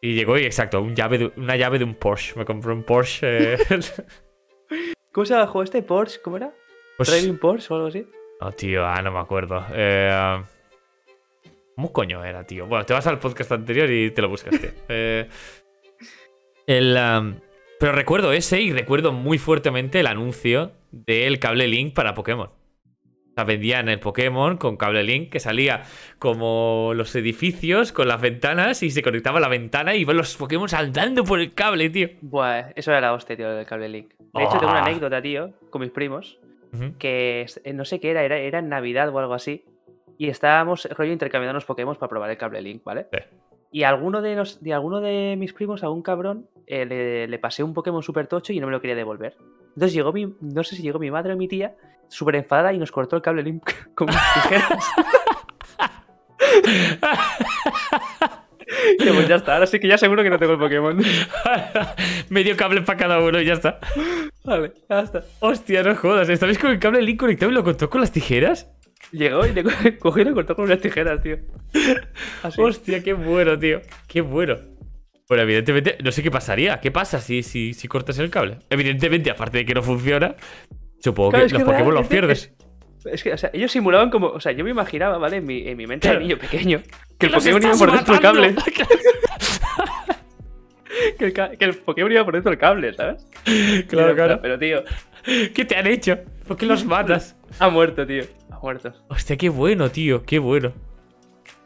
Y llegó y exacto, un llave de- una llave de un Porsche. Me compré un Porsche. eh, ¿Cómo se llama el juego este? ¿Porsche? ¿Cómo era? pues- ¿Driving Porsche o algo así? No, tío, ah, no me acuerdo. Eh, ¿Cómo coño era, tío? Bueno, te vas al podcast anterior y te lo buscas, tío. Eh, el, um, pero recuerdo ese y recuerdo muy fuertemente el anuncio del cable Link para Pokémon. O sea, vendían el Pokémon con cable Link que salía como los edificios con las ventanas y se conectaba la ventana y iban los Pokémon saltando por el cable, tío. Buah, eso era la hostia, tío, del cable link. De hecho, tengo una Ah. anécdota, tío, con mis primos, que eh, no sé qué era, era, era en Navidad o algo así, y estábamos rollo intercambiando los Pokémon para probar el cable link, ¿vale? Sí. Y a alguno de, los, de alguno de mis primos, a un cabrón, eh, le, le pasé un Pokémon super tocho y no me lo quería devolver. Entonces llegó mi, no sé si llegó mi madre o mi tía, súper enfadada y nos cortó el cable link con mis tijeras. y pues ya está, ahora sí que ya seguro que no tengo el Pokémon. Medio cable para cada uno y ya está. vale, ya está. Hostia, no jodas. ¿Estabais con el cable Link conectado y lo cortó con las tijeras? Llegó y le co- cogió y lo cortó con unas tijeras, tío. Así. Hostia, qué bueno, tío. Qué bueno. Bueno, evidentemente, no sé qué pasaría. ¿Qué pasa si, si, si cortas el cable? Evidentemente, aparte de que no funciona, supongo Claro, que los que Pokémon los pierdes. Es que, o sea, ellos simulaban como. O sea, yo me imaginaba, ¿vale? En mi, en mi mente de Claro. niño pequeño. Que el Pokémon iba por dentro del cable. Que el, ca- que el Pokémon iba por dentro del cable, ¿sabes? claro, Pero, claro. Pero, tío, ¿Qué te han hecho? ¿Por qué los matas? ha muerto, tío. Ha muerto. Hostia, qué bueno, tío, qué bueno.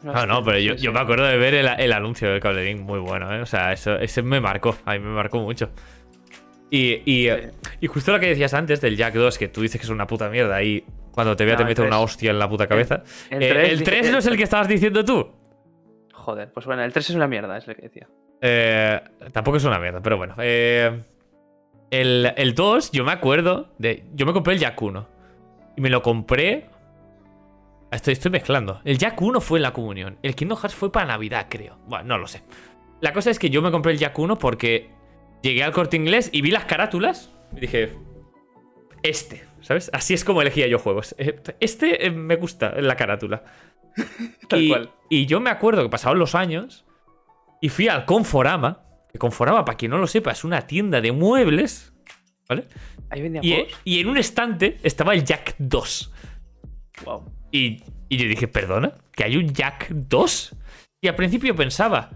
Ah, no, pero yo, me acuerdo de ver el, el anuncio del cablerín, muy bueno, ¿eh? O sea, eso, ese me marcó, a mí me marcó mucho. Y, y, y justo lo que decías antes del Jack 2, que tú dices que es una puta mierda, y cuando te vea No, te el meto una 3. hostia en la puta cabeza. el Eh, 3 el dice- 3 no es el que estabas diciendo tú. Joder, pues bueno, el 3 es una mierda, es lo que decía. Eh, tampoco es una mierda, pero bueno. Eh, el, el 2, yo me acuerdo de. Yo me compré el Jack 1. Y me lo compré. Estoy, estoy mezclando. El Jack 1 fue en la comunión. El Kingdom Hearts fue para Navidad, creo. Bueno, no lo sé. La cosa es que yo me compré el Jack 1 porque llegué al corte inglés y vi las carátulas. Y dije. Este, ¿sabes? Así es como elegía yo juegos. Eh, Este eh, me gusta, la carátula. Tal y, cual. y yo me acuerdo que pasaron los años y fui al Conforama. Que Conforama, para quien no lo sepa, es una tienda de muebles. ¿Vale? Ahí vendían Y, y en un estante estaba el Jack 2. Wow. Y, y yo dije, perdona, que hay un Jack 2. Y al principio pensaba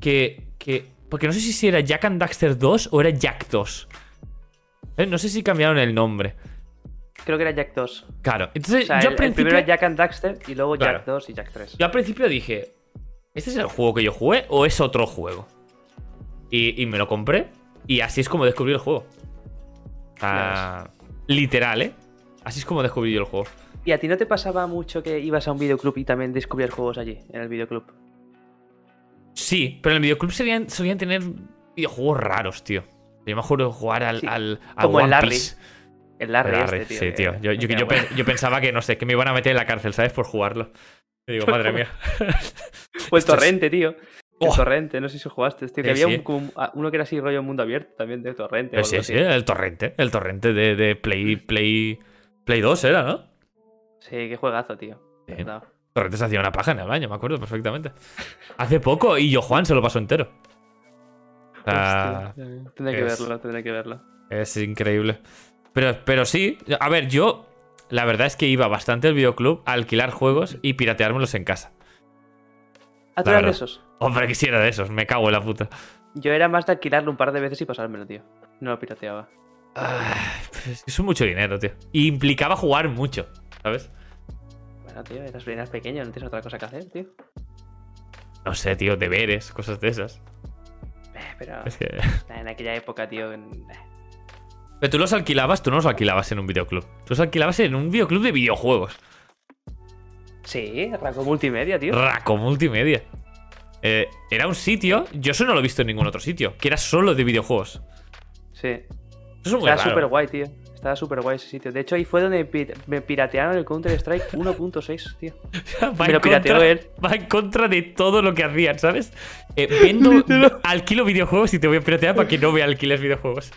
que, que. Porque no sé si era Jack and Daxter 2 o era Jack 2. ¿Eh? No sé si cambiaron el nombre. Creo que era Jack 2. Claro. Entonces, O sea, yo, el, al el principio, primero era Jack and Daxter y luego Claro. Jack 2 y Jack 3. yo al principio dije, ¿este es el juego que yo jugué o es otro juego? Y, y me lo compré y así es como descubrí el juego. Ah, literal, ¿eh? Así es como descubrí yo el juego. ¿Y a ti no te pasaba mucho que ibas a un videoclub y también descubrías juegos allí, en el videoclub? Sí, pero en el videoclub solían, solían tener videojuegos raros, tío. Yo me acuerdo de jugar al, Sí, al, al como el One Larry. Piece. El Larry, El Larry, este, tío. sí, tío. Yo, yo- yo pensaba que, no sé, que me iban a meter en la cárcel, ¿sabes? Por jugarlo. Y digo, madre mía. O el Torrente, tío. El Oh. Torrente, no sé si jugaste, tío. Que Sí, había sí. un- ah, uno que era así rollo mundo abierto también de Torrente. Eh, sí, sí, el torrente. El torrente de, de Play, Play, Play 2 era, ¿no? Sí, qué juegazo, tío. Sí. Verdad. Torrente se hacía una paja en el baño, me acuerdo perfectamente. Hace poco y yo Juan se lo pasó entero. O sea, Hostia, tendré que es- verlo, tendré que verlo. Es increíble. Pero, pero sí, a ver, yo la verdad es que iba bastante al videoclub a alquilar juegos y pirateármelos en casa. Ah, tú de esos. Hombre, quisiera de esos, me cago en la puta. Yo era más de alquilarlo un par de veces y pasármelo, tío. No lo pirateaba. Pues es que es mucho dinero, tío. Y implicaba jugar mucho, ¿sabes? Bueno, tío, eras, eras pequeño, no tienes otra cosa que hacer, tío. No sé, tío, deberes, cosas de esas. Eh, Pero Es que... en aquella época, tío. en- eh, Pero tú los alquilabas, tú no los alquilabas en un videoclub. Tú los alquilabas en un videoclub de videojuegos. Sí, Raco Multimedia, tío. Raco Multimedia. Eh, era un sitio, yo eso no lo he visto en ningún otro sitio, que era solo de videojuegos. Sí. Eso es muy raro. súper guay, tío. Estaba súper guay ese sitio. De hecho, ahí fue donde me piratearon el Counter-Strike 1.6, tío. va, Me lo en pirateó contra, él. va en contra de todo lo que hacían, ¿sabes? Eh, vendo, alquilo videojuegos y te voy a piratear para que no me alquiles videojuegos.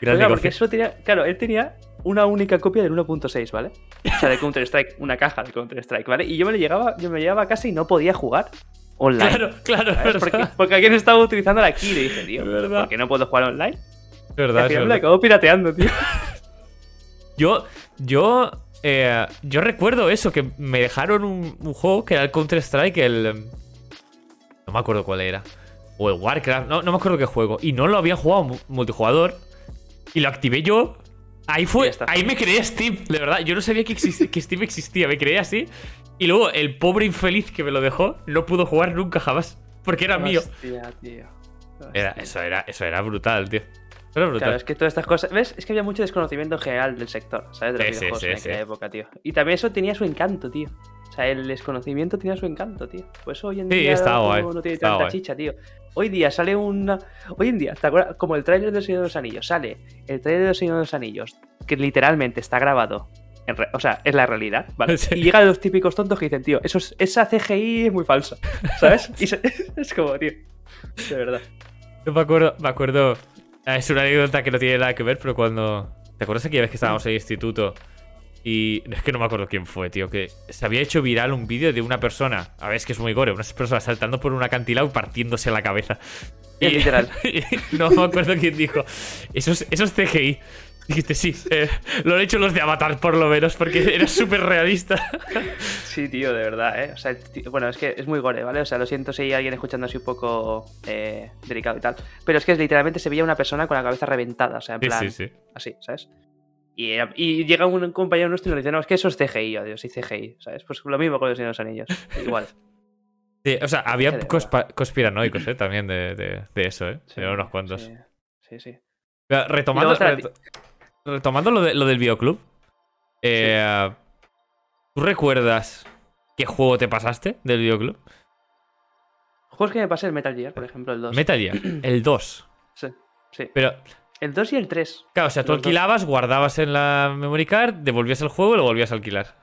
Gran Oiga, porque eso tenía. Claro, él tenía una única copia del 1.6, ¿vale? O sea, de Counter-Strike, una caja de Counter-Strike, ¿vale? Y yo me lo llegaba, yo me llevaba a casa y no podía jugar online. Claro, claro. Porque, porque alguien estaba utilizando la key y dije, tío. ¿por qué no puedo jugar online? Y verdad, al final me la acabo pirateando, tío. Yo, yo, eh, yo recuerdo eso, que me dejaron un, un juego que era el Counter-Strike, el... em, No me acuerdo cuál era. O el Warcraft, no, no me acuerdo qué juego. Y no lo había jugado mu- multijugador. Y lo activé yo. Ahí fue, ahí me creé Steam, de verdad. Yo no sabía que, exist- que Steam existía, me creé así. Y luego el pobre infeliz que me lo dejó no pudo jugar nunca jamás. Porque era mío. Hostia. Era, eso, era, eso era brutal, tío. Claro, es que todas estas cosas. ¿Ves? Es que había mucho desconocimiento en general del sector, ¿sabes? De los Sí, videojuegos sí, en aquella época, tío. Y también eso tenía su encanto, tío. O sea, el desconocimiento tenía su encanto, tío. Pues hoy en Sí, día está no, guay, no tiene está tanta guay. chicha, tío. Hoy día sale una. Hoy en día, ¿te acuerdas? Como el tráiler del Señor de los Anillos. Sale el tráiler del Señor de los Anillos, que literalmente está grabado. re- O sea, es la realidad, ¿vale? Sí. Y llegan los típicos tontos que dicen, tío, eso es- esa CGI es muy falsa, ¿sabes? Y se- es como, tío. De verdad. Yo me acuerdo, me acuerdo. Ah, Es una anécdota que no tiene nada que ver, pero cuando. ¿Te acuerdas aquella vez que estábamos en el instituto? Y es que no me acuerdo quién fue, tío. Que se había hecho viral un vídeo de una persona. A ver, es que es muy gore. Una persona saltando por un acantilado y partiéndose la cabeza. Es literal. no me acuerdo quién dijo. Eso es, eso es CGI. Dijiste, sí, eh, lo han hecho los de Avatar por lo menos, porque era súper realista. Sí, tío, de verdad, ¿eh? O sea, tío, bueno, es que es muy gore, ¿vale? O sea, lo siento si hay alguien escuchando así un poco eh, delicado y tal. Pero es que literalmente se veía una persona con la cabeza reventada, o sea, en Sí, plan, sí, sí. así, ¿sabes? Y, era- y llega un compañero nuestro y nos dice, no, es que eso es CGI, Dios, y CGI, ¿sabes? Pues lo mismo con los los Anillos, igual. Sí, o sea, había conspiranoicos, ¿eh? También de, de- de eso, ¿eh? Sí, unos cuantos. Sí, sí. sí. Retomando, reto- retomando lo, de- lo del videoclub. eh, ¿Tú recuerdas qué juego te pasaste del videoclub? Juegos que me pasé el Metal Gear, por ejemplo, el 2. Metal Gear, el 2. Sí, sí. Pero, El 2 y el 3. claro, o sea, tú dos. alquilabas, guardabas en la memory card, devolvías el juego y lo volvías a alquilar.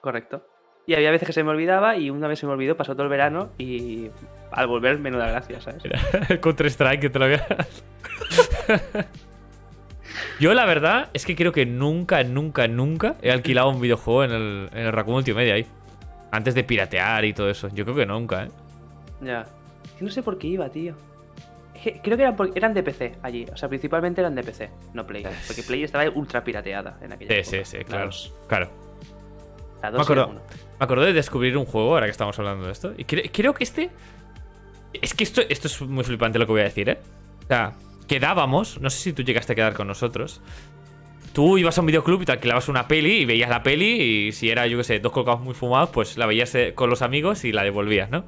Correcto. Y había veces que se me olvidaba y una vez se me olvidó, pasó todo el verano y al volver, menuda gracia, ¿sabes? El Counter-Strike que te lo había... Yo la verdad es que creo que nunca, nunca, nunca he alquilado un videojuego en el, en el Raccoon Multimedia ahí. Antes de piratear y todo eso. Yo creo que nunca, ¿eh? Ya. No sé por qué iba, tío. Creo que eran, por- eran de PC allí. O sea, principalmente eran de PC, no Play. Porque Play estaba ultra pirateada en aquella Sí, época. sí, sí, La claro. dos. Claro. La Me 2 y la acuerdo. 1. Me acordé de descubrir un juego, ahora que estamos hablando de esto. Y cre- creo que este. Es que esto, esto es muy flipante lo que voy a decir, ¿eh? O sea, quedábamos, no sé si tú llegaste a quedar con nosotros. Tú ibas a un videoclub y te alquilabas una peli y veías la peli y si era, yo qué sé, dos colgados muy fumados, pues la veías eh, con los amigos y la devolvías, ¿no?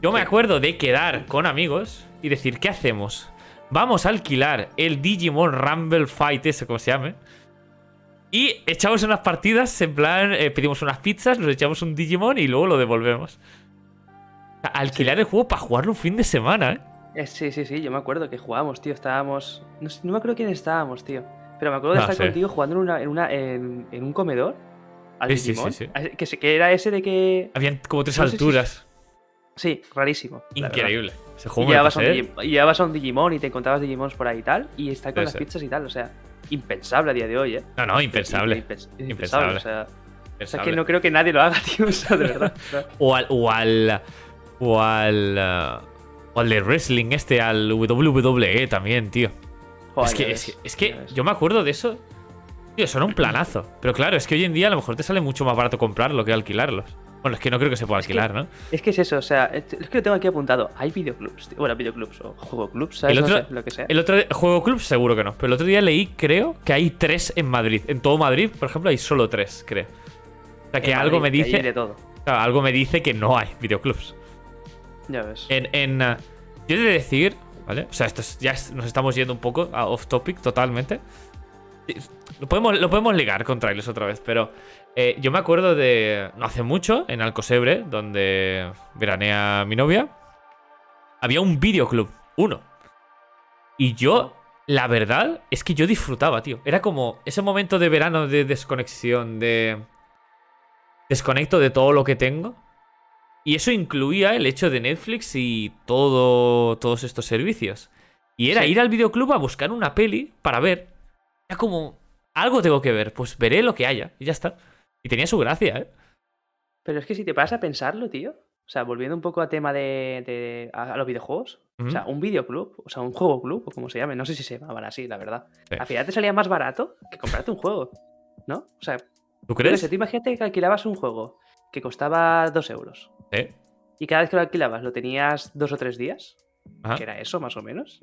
Yo me acuerdo de quedar con amigos y decir, ¿qué hacemos? Vamos a alquilar el Digimon Rumble Fight, ese como se llame. Y echamos unas partidas, en plan, eh, pedimos unas pizzas, nos echamos un Digimon y luego lo devolvemos. O sea, alquilar el juego para jugarlo un fin de semana, ¿eh? Eh, sí, sí, sí, yo me acuerdo que jugábamos, tío. Estábamos. No, sé- no me acuerdo quién estábamos, tío. Pero me acuerdo de No estar contigo jugando en, una, en, una, en, en un comedor. Al Sí, sí, sí, Digimon. sí. Que, se- que era ese de que. Habían como tres No alturas. Sí, rarísimo. Increíble. Ese Y juego lo llevabas, un y llevabas a un Digimon y te encontrabas Digimons por ahí y tal. Y está con las pizzas y tal. O sea, impensable a día de hoy, ¿eh? No, no, impensable. Impens- Impensable. impensable. O sea, o sea, que no creo que nadie lo haga, tío. O sea, de verdad. o al. O al. O al. O al de wrestling este, al WWE también, tío. Joder, es que, es que, es yo me acuerdo de eso. Tío, son un planazo. Pero claro, es que hoy en día a lo mejor te sale mucho más barato comprarlo que alquilarlos. Bueno, es que no creo que se pueda Es que- alquilar, ¿no? Es que es eso, o sea, es que lo tengo aquí apuntado. Hay videoclubs, tío. bueno, videoclubs o juegoclubs, ¿sabes? El No otro- sé, lo que sea. El otro juego club seguro que no. Pero el otro día leí, creo, que hay tres en Madrid. En todo Madrid, por ejemplo, hay solo tres, creo. O sea que En algo me Madrid, dice. de todo. claro, algo me dice que no hay videoclubs. Ya ves. Uh, yo he de decir. ¿Vale? O sea, esto es- ya nos estamos yendo un poco off topic totalmente. Lo podemos, lo podemos ligar con trailers otra vez, pero eh, yo me acuerdo de no hace mucho en Alcosebre, donde veranea mi novia, había un videoclub, uno. Y yo, la verdad, es que yo disfrutaba, tío. Era como ese momento de verano de desconexión, de desconecto de todo lo que tengo. Y eso incluía el hecho de Netflix y todo, todos estos servicios. Y era Sí. ir al videoclub a buscar una peli para ver. Era como, algo tengo que ver, pues veré lo que haya y ya está. Y tenía su gracia, ¿eh? Pero es que si te paras a pensarlo, tío. O sea, volviendo un poco a tema de, de- a, a los videojuegos. O sea, un videoclub, o sea, un juego club, o como se llame. No sé si se llamaban así, la verdad. Sí. Al final te salía más barato que comprarte un juego. ¿No? O sea, ¿Tú crees? tú imagínate que alquilabas un juego que costaba dos euros. Y cada vez que lo alquilabas lo tenías dos o tres días. Ajá. que era eso, más o menos.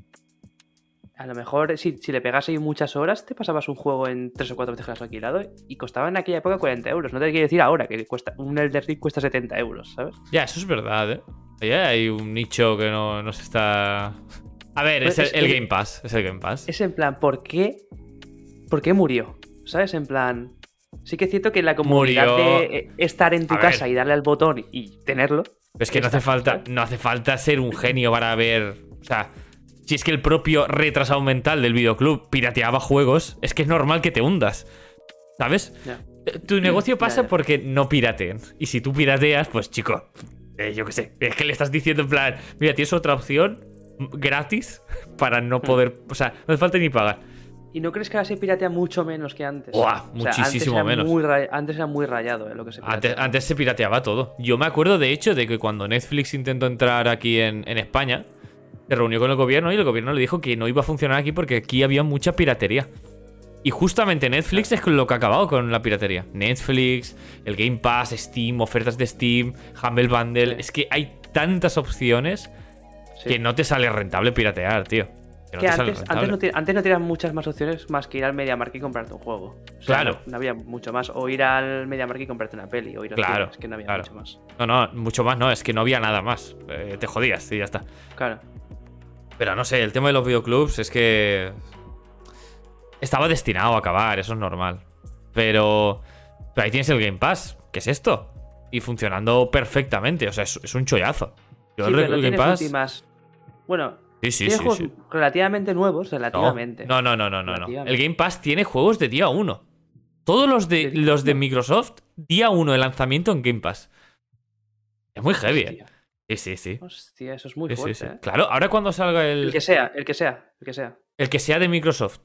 A lo mejor, si, si le pegas ahí muchas horas, te pasabas un juego en tres o cuatro veces que lo has alquilado y costaba en aquella época 40 euros. No te quiero decir ahora que cuesta un Elder Ring cuesta 70 euros, ¿sabes? Ya, eso es verdad, ¿eh? Ahí hay un nicho que no, no se está... A ver, es el, el que- Game Pass. Es el Game Pass. Es en plan, ¿por qué? ¿Por qué murió? ¿Sabes? En plan. Sí que es cierto que la comunidad Murió- de eh, estar en tu A casa ver. y darle al botón y tenerlo. Pero es que no hace falta, no hace falta ser un genio para ver. O sea, si es que el propio retrasado mental del videoclub pirateaba juegos, es que es normal que te hundas. ¿Sabes? Ya. Tu negocio pasa porque no pirateen. Y si tú pirateas, pues chico, eh, yo qué sé. Es que le estás diciendo en plan, mira, tienes otra opción gratis para Hmm. no poder. O sea, no hace falta ni pagar. ¿Y no crees que ahora se piratea mucho menos que antes? Buah, O sea, muchísimo antes menos. muy antes era muy rayado eh, lo que se Antes, antes se pirateaba todo. Yo me acuerdo, de hecho, de que cuando Netflix intentó entrar aquí en, en España, se reunió con el gobierno y el gobierno le dijo que no iba a funcionar aquí porque aquí había mucha piratería. Y justamente Netflix es lo que ha acabado con la piratería. Netflix, el Game Pass, Steam, ofertas de Steam, Humble Bundle. Sí. Es que hay tantas opciones Sí. que no te sale rentable piratear, tío. Que Que antes, antes, no te- antes no tenías muchas más opciones más que ir al MediaMarkt y comprarte un juego. O sea, Claro. No, no había mucho más. O ir al MediaMarkt y comprarte una peli. O ir al Claro, cine, Es que no había claro. mucho más. No, no, mucho más no, es que no había nada más. Eh, te jodías y ya está. Claro. Pero no sé, el tema de los videoclubs es que. Estaba destinado a acabar, eso es normal. Pero. Pero ahí tienes el Game Pass, ¿qué es esto? Y funcionando perfectamente, o sea, es, es un chollazo. Yo Sí, el, pero no Game Pass. últimas. Bueno, Sí, sí, tienes sí. juegos relativamente nuevos, relativamente. no, no, no, no, no, no. El. Game Pass tiene juegos de día 1. Todos los de, ¿De día los de? Microsoft, día 1 de lanzamiento en Game Pass. Es muy heavy, ¿eh? Sí, sí, sí. hostia, eso es muy Sí, sí, fuerte. sí. ¿eh? Claro, ahora cuando salga el, El que sea, el que sea, el que sea. el que sea de Microsoft.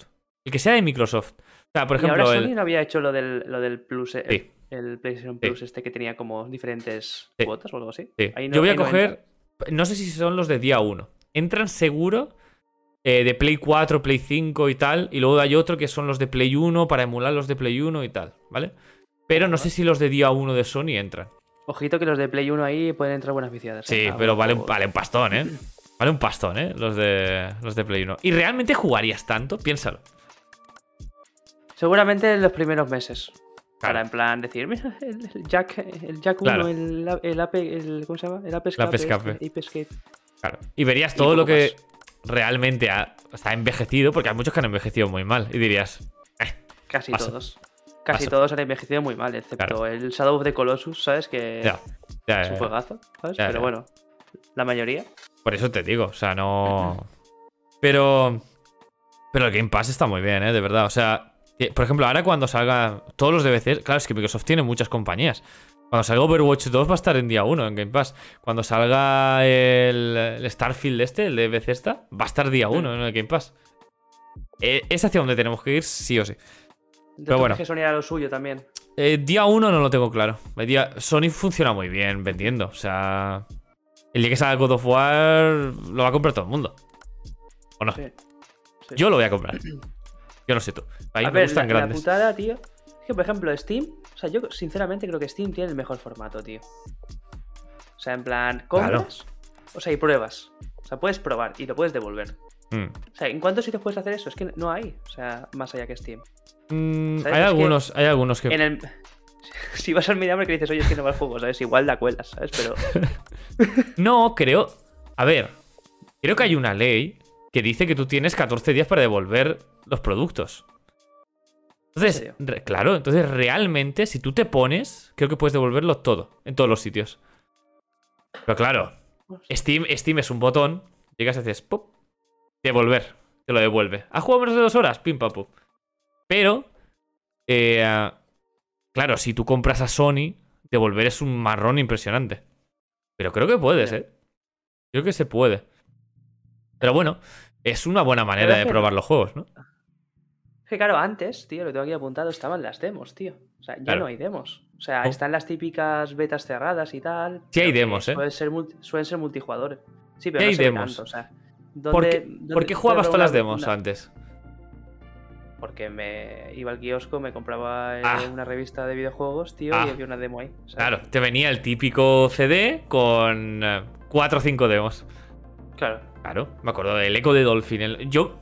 El que sea de Microsoft. O sea, por y ahora ejemplo, Sony el. no había hecho lo del, lo del Plus, el PlayStation. Plus este que tenía como diferentes cuotas o algo así. Sí. Ahí no- Yo voy a ahí no coger. No sé si son los de día 1. Entran seguro eh, de Play 4, Play 5 y tal. Y luego hay otro que son los de Play 1 para emular los de Play 1 y tal, ¿vale? Pero no sé si los de día 1 de Sony entran. Ojito que los de Play 1 ahí pueden entrar buenas viciadas. Sí, ¿eh? Ah, pero vale, un- ojo. vale un pastón, ¿eh? Vale un pastón, ¿eh? Los de, los de Play 1. ¿Y realmente jugarías tanto? Piénsalo. Seguramente en los primeros meses. Claro. Para en plan decir, mira, el, el Jack, el Jack 1, Claro. el, el, Ape, el, ¿cómo se llama? El Ape Escape. Escape. este, Ape Escape. Claro. Y verías Y todo lo que realmente ha, está envejecido, porque hay muchos que han envejecido muy mal. Y dirías, Casi Pasa. todos. Casi todos han envejecido muy mal, excepto Claro. el Shadow of the Colossus, ¿sabes? Que ya, ya, es un juegazo, ¿sabes? Ya, Pero bueno, la mayoría. Por eso te digo, o sea, no. Pero. Pero el Game Pass está muy bien, ¿eh? De verdad. O sea, por ejemplo, ahora cuando salga todos los DVC, claro, es que Microsoft tiene muchas compañías. Cuando salga Overwatch 2 va a estar en día 1 en Game Pass. Cuando salga el, el Starfield este, el de Bethesda, va a estar día 1 en el Game Pass. Eh, es hacia donde tenemos que ir, sí o sí. Pero bueno. que Sony era lo suyo también. Eh, día 1 no lo tengo claro. El día- Sony funciona muy bien vendiendo. O sea, el día que salga God of War lo va a comprar todo el mundo. ¿O no? Sí. sí. Yo lo voy a comprar. Yo no sé tú. Ahí A me ver, gustan la, la grandes. putada, tío. Es que, por ejemplo, Steam. O sea, yo sinceramente creo que Steam tiene el mejor formato, tío. O sea, en plan, compras. O sea, y pruebas. O sea, puedes probar y lo puedes devolver. Mm. O sea, ¿en cuántos sitios puedes hacer eso? Es que no hay. O sea, más allá que Steam. Mm, hay Es que algunos, hay algunos que. En el. Si vas al MediaMarkt que dices, oye, es que no va el juego, ¿sabes? Igual da cuelas, ¿sabes? Pero. No, creo. A ver. Creo que hay una ley que dice que tú tienes 14 días para devolver los productos. Entonces, re- claro, entonces realmente, si tú te pones, creo que puedes devolverlo todo, en todos los sitios. Pero claro, Steam, Steam es un botón, llegas y haces pop, devolver, te lo devuelve. ¿Ha jugado menos de dos horas? Pim, pam, pum. Pero, eh, claro, si tú compras a Sony, devolver es un marrón impresionante. Pero creo que puedes. ¿eh? Creo que se puede. Pero bueno, es una buena manera de probar los juegos, ¿no? Que claro, antes, tío, lo tengo aquí apuntado, estaban las demos, tío. O sea, ya Claro. no hay demos. O sea, No. están las típicas betas cerradas y tal. Sí hay demos, ¿eh? Suelen ser, multi- suelen ser multijugadores. Sí, pero Sí no hay se demos. tanto, o sea, ¿Por ¿dónde- qué, dónde- por qué jugabas todas las demos una- antes? Porque me iba al kiosco, me compraba eh, Ah. una revista de videojuegos, tío, Ah. y había una demo ahí. Claro, te venía el típico CD con 4 o 5 demos. Claro. Claro, me acuerdo del Eco de Dolphin. el- Yo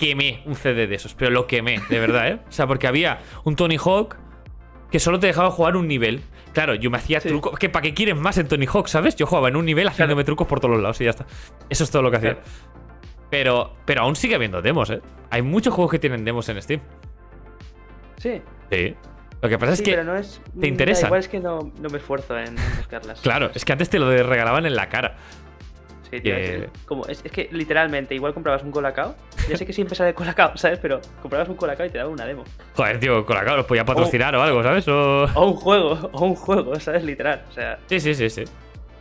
quemé un CD de esos, pero lo quemé, de verdad, ¿eh? O sea, porque había un Tony Hawk que solo te dejaba jugar un nivel. Claro, yo me hacía Sí. trucos. Que ¿Para qué quieres más en Tony Hawk, sabes? Yo jugaba en un nivel haciéndome trucos por todos los lados y ya está. Eso es todo lo que hacía. Claro. Pero, pero aún sigue habiendo demos, ¿eh? Hay muchos juegos que tienen demos en Steam. Sí. Sí. Lo que pasa es que. pero no es. te interesan. Igual es que no, no me esfuerzo en buscarlas. Claro, es que antes te lo regalaban en la cara. Sí, tío, que- es, como, es, es que literalmente, igual comprabas un colacao. Ya sé que siempre sale colacao, ¿sabes? Pero comprabas un colacao y te daban una demo. Joder, tío, con la cara los podía patrocinar o algo, ¿sabes? O... O un juego, o un juego, ¿sabes? Literal. O sea, Sí, sí, sí, sí.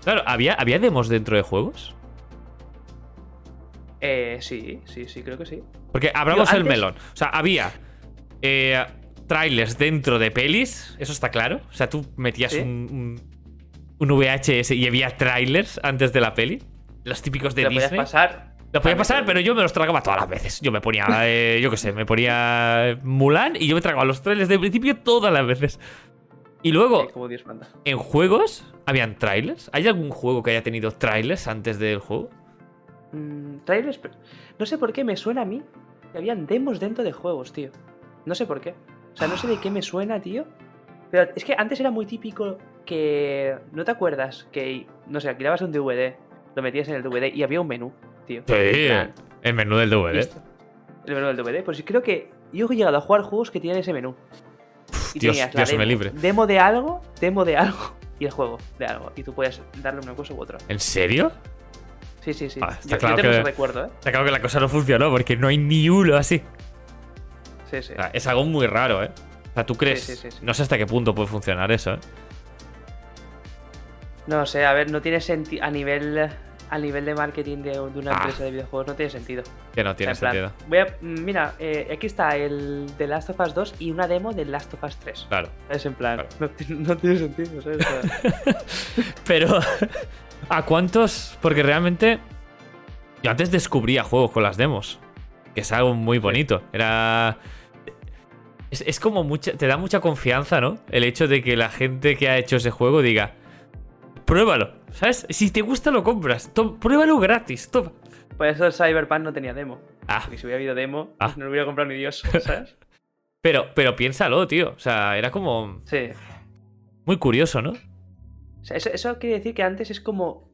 Claro, ¿había, ¿había demos dentro de juegos? eh, sí, sí, sí, creo que sí. Porque abramos Tío, el antes- melón. O sea, había eh, trailers dentro de pelis, eso está claro. O sea, tú metías Sí. un, un, un VHS y había trailers antes de la peli. Los típicos de lo podías Disney. pasar. Lo podía pasar, pero yo me los tragaba todas las veces. Yo me ponía, eh, yo qué sé, me ponía Mulan y yo me tragaba los trailers de principio todas las veces. Y luego, Sí, en juegos, ¿habían trailers? ¿Hay algún juego que haya tenido trailers antes del juego? Mm, trailers, pero- no sé por qué me suena a mí que habían demos dentro de juegos, tío. No sé por qué. O sea, no sé de qué me suena, tío. Pero es que antes era muy típico que. ¿No te acuerdas? Que, no sé, alquilabas un DVD, lo metías en el DVD y había un menú, tío. Sí, plan, el menú del DVD. listo. El menú del DVD. Pues creo que yo he llegado a jugar juegos que tienen ese menú. Y Dios- tenías Dios me demo, libre. Demo de algo, demo de algo y el juego de algo. Y tú puedes darle una cosa u otra. ¿En serio? Sí, sí, sí. Ah, está yo, claro yo que- recuerdo, ¿eh? Está claro que la cosa no funcionó porque no hay ni uno así. Sí, sí. O sea, es algo muy raro, ¿eh? O sea, tú crees. sí, sí, sí. No sé hasta qué punto puede funcionar eso, ¿eh? No sé, a ver, no tiene sentido. A nivel. A nivel de marketing de, de una Ah. empresa de videojuegos no tiene sentido. Que no O sea, tiene plan, sentido. voy a- mm, mira, eh, aquí está el de Last of Us 2 y una demo del Last of Us 3. Claro. Es en plan, Claro. no, no tiene sentido, ¿sabes? Pero, ¿a cuántos? Porque realmente. Yo antes descubría juegos con las demos. Que es algo muy bonito. Era. Es, es como mucha. Te da mucha confianza, ¿no? El hecho de que la gente que ha hecho ese juego diga. Pruébalo, ¿sabes? Si te gusta, lo compras. Pruébalo gratis, toma. Por eso el Cyberpunk no tenía demo. Ah, Porque si hubiera habido demo, Ah. no lo hubiera comprado ni Dios, ¿sabes? pero, pero piénsalo, tío. O sea, era como. Sí. Muy curioso, ¿no? O sea, eso, eso quiere decir que antes es como.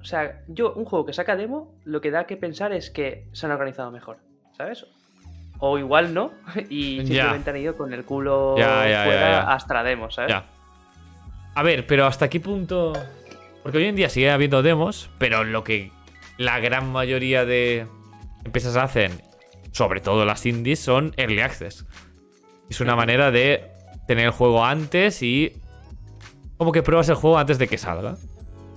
O sea, yo, un juego que saca demo, lo que da que pensar es que se han organizado mejor, ¿sabes? O igual no, y simplemente han ido con el culo fuera hasta la demo, ¿sabes? Ya. A ver, pero ¿hasta qué punto? Porque hoy en día sigue habiendo demos, pero lo que la gran mayoría de empresas hacen, sobre todo las indies, son early access. Es una manera de tener el juego antes y como que pruebas el juego antes de que salga.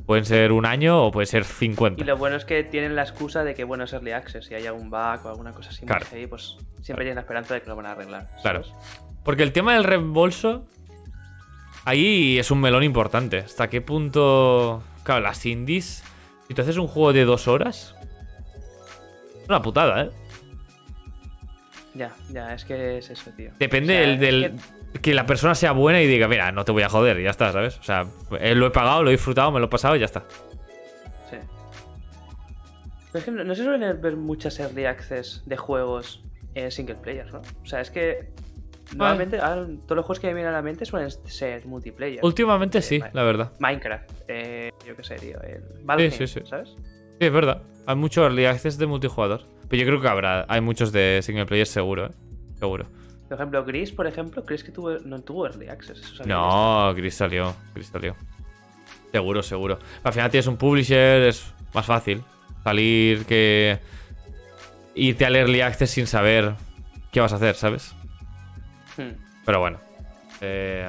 Pueden ser un año o puede ser 50. Y lo bueno es que tienen la excusa de que, bueno, es early access. Si hay algún bug o alguna cosa así, Claro. más heavy, pues siempre tienen la esperanza de que lo van a arreglar. Claro. Porque el tema del reembolso. Ahí es un melón importante. ¿Hasta qué punto. Claro, las indies. Si tú haces un juego de dos horas. Es una putada, ¿eh? Ya, ya, es que es eso, tío. Depende O sea, del. es del- que... la persona sea buena y diga, mira, no te voy a joder, ya está, ¿sabes? O sea, eh, lo he pagado, lo he disfrutado, me lo he pasado y ya está. Sí. Por ejemplo, no se suelen ver muchas early access de juegos eh, single player, ¿no? O sea, es que normalmente ahora todos los juegos que me vienen a la mente suelen ser multiplayer. Últimamente Eh, sí, la verdad. Minecraft, eh, yo qué sé, tío. El Valheim, sí, sí. ¿sabes? Sí, es verdad. Hay mucho early access de multijugador. Pero yo creo que habrá. Hay muchos de single player seguro, ¿eh? Seguro. Por ejemplo, Gris, por ejemplo, ¿crees que tuvo, no tuvo early access? Eso No, Gris salió. Gris salió. Seguro, seguro. Al final tienes un publisher, es más fácil salir que irte al early access sin saber qué vas a hacer, ¿sabes? Hmm. Pero bueno. eh,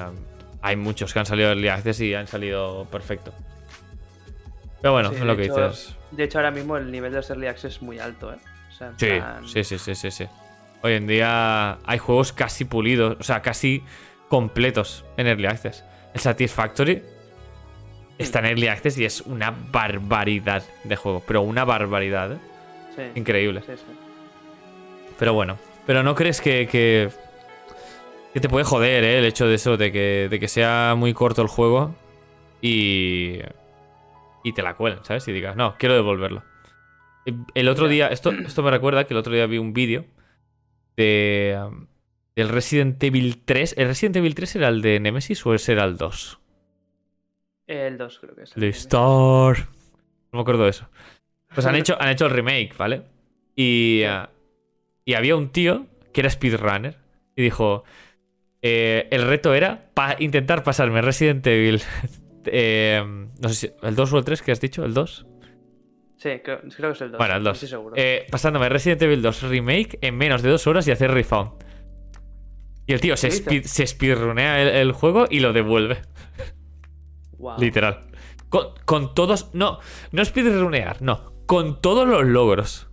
hay muchos que han salido early access y han salido perfecto. Pero bueno, Sí, es lo que hecho- dices. De hecho, ahora mismo el nivel de los early access es muy alto, ¿eh? O sea, Sí, plan- sí, sí, sí, sí, sí. Hoy en día hay juegos casi pulidos, o sea, casi completos en Early Access. El Satisfactory está en Early Access y es una barbaridad de juego, pero una barbaridad, ¿eh? sí, increíble. sí, sí. Pero bueno, pero no crees que, que, que te puede joder, ¿eh? El hecho de eso, de que, de que sea muy corto el juego y, y te la cuelen, ¿sabes? Y digas, no, quiero devolverlo. El- El otro día, esto, esto me recuerda que el otro día vi un vídeo de, um, del Resident Evil 3. ¿El Resident Evil 3 era el de Nemesis o ese era el 2? El 2 creo que es. El de Star. No me acuerdo de eso. Pues han hecho, han hecho el remake, ¿vale? Y, ah, y había un tío que era speedrunner y dijo: eh, El reto era pa- intentar pasarme Resident Evil. eh, no sé si. ¿El 2 o el 3 que has dicho? ¿El 2? Sí, creo, creo que es el 2. Bueno, el no 2. estoy seguro. Eh, pasándome Resident Evil 2 Remake en menos de dos horas y hacer refund. Y el tío se, speed, se speedrunea el, el juego y lo devuelve. Wow. Literal. Con, con todos. No, no speedrunear, no. Con todos los logros.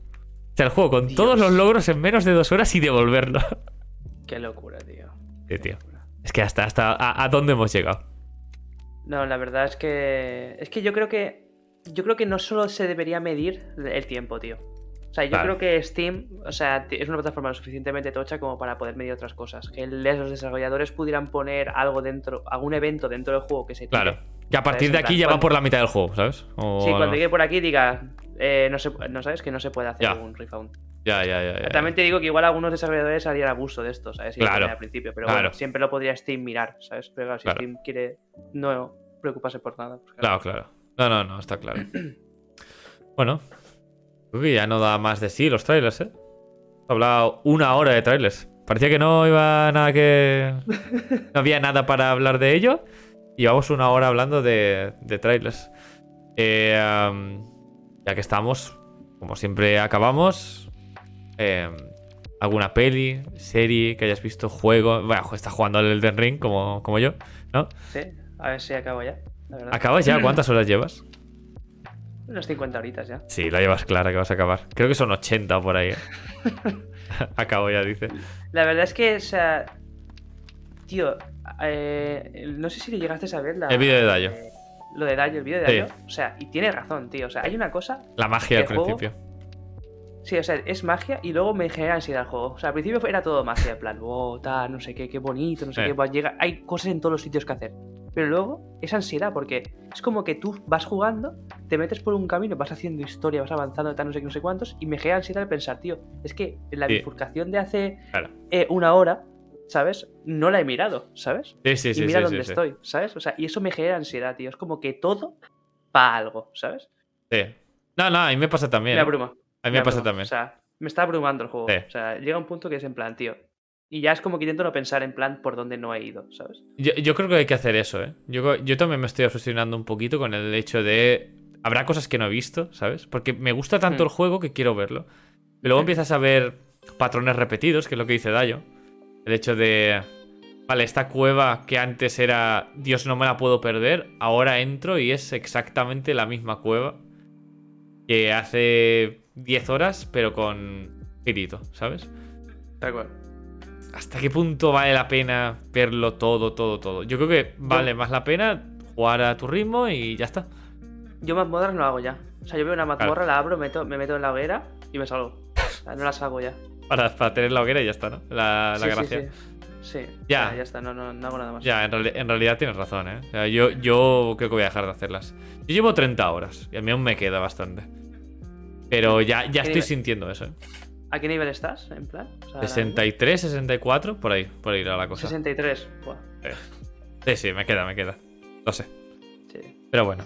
O sea, el juego con Dios. todos los logros en menos de dos horas y devolverlo. Qué locura, tío. Sí, tío. Es que hasta, hasta a, a dónde hemos llegado. No, la verdad es que. Es que yo creo que. Yo creo que no solo se debería medir el tiempo, tío. sea, yo creo que Steam, o sea, es una plataforma lo suficientemente tocha como para poder medir otras cosas. Que los desarrolladores pudieran poner algo dentro, algún evento dentro del juego que se tire. Claro. Que a partir ¿Sabes? de aquí plan, ya va por la mitad del juego, ¿sabes? O Sí, cuando llegue por aquí diga, eh, no, se, no sabes que no se puede hacer Ya. un refund. Ya, ya, ya. También te digo que igual algunos desarrolladores harían abuso de esto, ¿sabes? Claro. ponen al principio, pero Claro. bueno, siempre lo podría Steam mirar, ¿sabes? Pero claro, si Claro. Steam quiere no preocuparse por nada. pues Claro, claro. No, no, no, está claro. bueno, creo que ya no da más de sí los trailers, ¿eh? He hablado una hora de trailers. Parecía que no iba nada que. No había nada para hablar de ello. Y llevamos una hora hablando de, de trailers. Eh, ya que estamos, como siempre acabamos. Eh, alguna peli, serie que hayas visto, juego. Bueno, está jugando al Elden Ring como, como yo, ¿no? Sí, a ver si acabo ya. La verdad. ¿Acabas ya? ¿Cuántas horas llevas? Unas 50 horitas ya. Sí, la llevas clara que vas a acabar. Creo que son 80 por ahí. ¿eh? Acabo ya, dice. La verdad es que, o sea. Tío, eh, no sé si le llegaste a ver la. El vídeo de Dayo. eh, lo de Dayo, el vídeo de Sí. Dayo. O sea, y tiene razón, tío. O sea, hay una cosa. La magia al principio. Sí, o sea, es magia y luego me genera ansiedad el juego. O sea, al principio era todo magia, en plan, oh, tal, no sé qué, qué bonito, no sé Sí. qué. llega, hay cosas en todos los sitios que hacer. Pero luego es ansiedad porque es como que tú vas jugando, te metes por un camino, vas haciendo historia, vas avanzando, tal, no sé qué, no sé cuántos, y me genera ansiedad el pensar, tío, es que la Sí. bifurcación de hace Claro. eh, una hora, ¿sabes? No la he mirado, ¿sabes? Sí, sí, sí. y mira sí, dónde estoy, ¿sabes? O sea, y eso me genera ansiedad, tío. Es como que todo va a algo, ¿sabes? Sí. No, no, a mí me pasa también. Me ¿eh? abruma. A mí me pasa abruma. también. O sea, me está abrumando el juego. Sí. O sea, llega un punto que es en plan, tío. Y ya es como que intento no pensar en plan por dónde no he ido, ¿sabes? Yo, yo creo que hay que hacer eso, ¿eh? Yo, yo también me estoy obsesionando un poquito con el hecho de. Habrá cosas que no he visto, ¿sabes? Porque me gusta tanto Hmm. el juego que quiero verlo. Y luego empiezas a ver patrones repetidos, que es lo que dice Dayo. El hecho de. Vale, esta cueva que antes era. Dios, no me la puedo perder. Ahora entro y es exactamente la misma cueva que hace 10 horas, pero con girito, ¿sabes? Tal cual. ¿Hasta qué punto vale la pena verlo todo, todo, todo? Yo creo que vale más la pena jugar a tu ritmo y ya está. Yo mazmorras no hago ya. O sea, yo veo una mazmorra, la abro, meto, me meto en la hoguera y me salgo. No las hago ya. Para, para tener la hoguera y ya está, ¿no? La, la Sí, sí, gracia. sí. Ya. ya está, no, no, no hago nada más. Ya, en, reali- en realidad tienes razón, ¿eh? O sea, yo, yo creo que voy a dejar de hacerlas. Yo llevo 30 horas y a mí aún me queda bastante. Pero ya, ya ¿Qué estoy nivel? sintiendo eso, ¿eh? ¿A qué nivel estás, en plan? O sea, ahora 63, 64, por ahí, por ahí irá la cosa. 63. Buah, Sí, sí, me queda, me queda. Lo sé. sí. Pero bueno.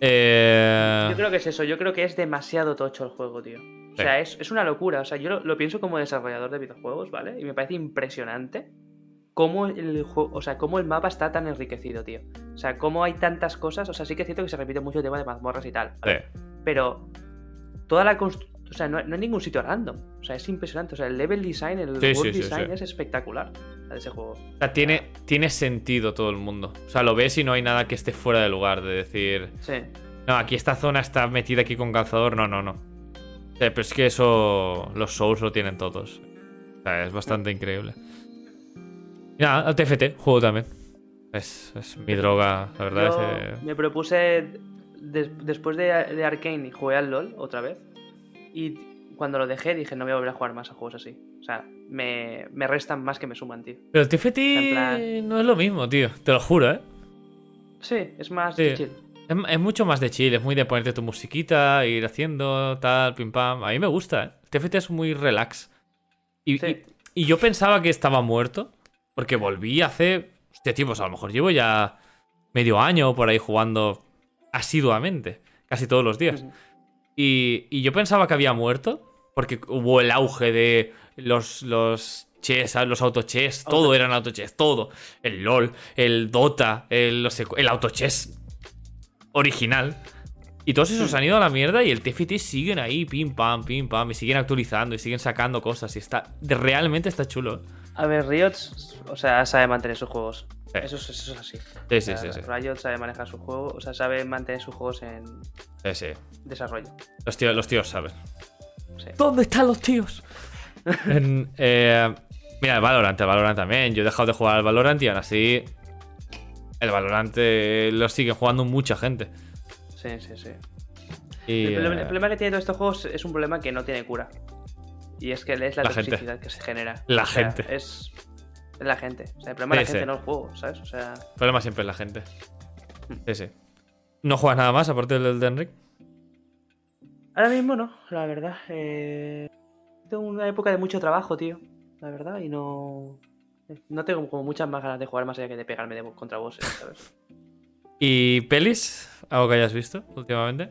Eh... Yo creo que es eso, yo creo que es demasiado tocho el juego, tío. O Sí. sea, es, es una locura. O sea, yo lo, lo pienso como desarrollador de videojuegos, ¿vale? Y me parece impresionante cómo el juego, o sea, cómo el mapa está tan enriquecido, tío. O sea, cómo hay tantas cosas. O sea, sí que es cierto que se repite mucho el tema de mazmorras y tal. ¿vale? Sí. Pero toda la constru- O sea, no, no hay ningún sitio random. O sea, es impresionante. O sea, el level design, el Sí, world sí, design sí. es espectacular de ese juego. O sea, tiene, tiene sentido todo el mundo. O sea, lo ves y no hay nada que esté fuera de lugar. De decir, Sí. no, aquí esta zona está metida aquí con calzador. No, no, no. O sea, pero es que eso los Souls lo tienen todos. O sea, es bastante increíble. Y nada, TFT, juego también. Es, es mi droga, la verdad. Yo es, eh, me propuse des- después de, de Arkane jugué al LOL otra vez. Y cuando lo dejé dije no voy a volver a jugar más a juegos así. O sea, me, me restan más que me suman, tío. Pero el TFT plan- no es lo mismo, tío. Te lo juro, ¿eh? Sí, es más Sí. chill. Es, es mucho más de chill, es muy de ponerte tu musiquita, ir haciendo tal, pim pam. A mí me gusta, ¿eh? TFT es muy relax. Y, Sí. y- y yo pensaba que estaba muerto, porque volví hace. Hostia, tío, pues a lo mejor llevo ya medio año por ahí jugando asiduamente, casi todos los días. Y, y yo pensaba que había muerto, porque hubo el auge de los, los chess, los autochess, todo Auto- eran autochess, todo. El LOL, el Dota, el, cu- el autochess original. Y todos esos Hmm. han ido a la mierda y el TFT siguen ahí, pim pam, pim pam, y siguen actualizando y siguen sacando cosas. Y está, realmente está chulo. A ver, Riot, o sea, sabe mantener sus juegos. Sí. Eso, es- eso es así. Sí, sí, O sí, sea, sí. Riot sabe manejar sus juegos, o sea, sabe mantener sus juegos en Sí, sí. desarrollo. Los tíos, los tíos saben. Sí. ¿Dónde están los tíos? En, eh, mira, el Valorant, el Valorant también. Yo he dejado de jugar al Valorant y aún así. El Valorant eh, lo sigue jugando mucha gente. Sí, sí, sí. Y, el, problema, el eh, problema que tiene todos estos juegos es un problema que no tiene cura. Y es que es la, La gente. toxicidad que se genera. La O sea, gente. Es, la gente. O sea, el problema es la gente, sí. no el juego, ¿sabes? O sea, el problema siempre es la gente. Hmm. Sí, sí. ¿No juegas nada más aparte del Elden Ring? ahora mismo no, la verdad. Eh, tengo una época de mucho trabajo, tío. La verdad, y no. No tengo como muchas más ganas de jugar más allá que de pegarme de, contra bosses, ¿sabes? ¿Y pelis? ¿Algo que hayas visto últimamente?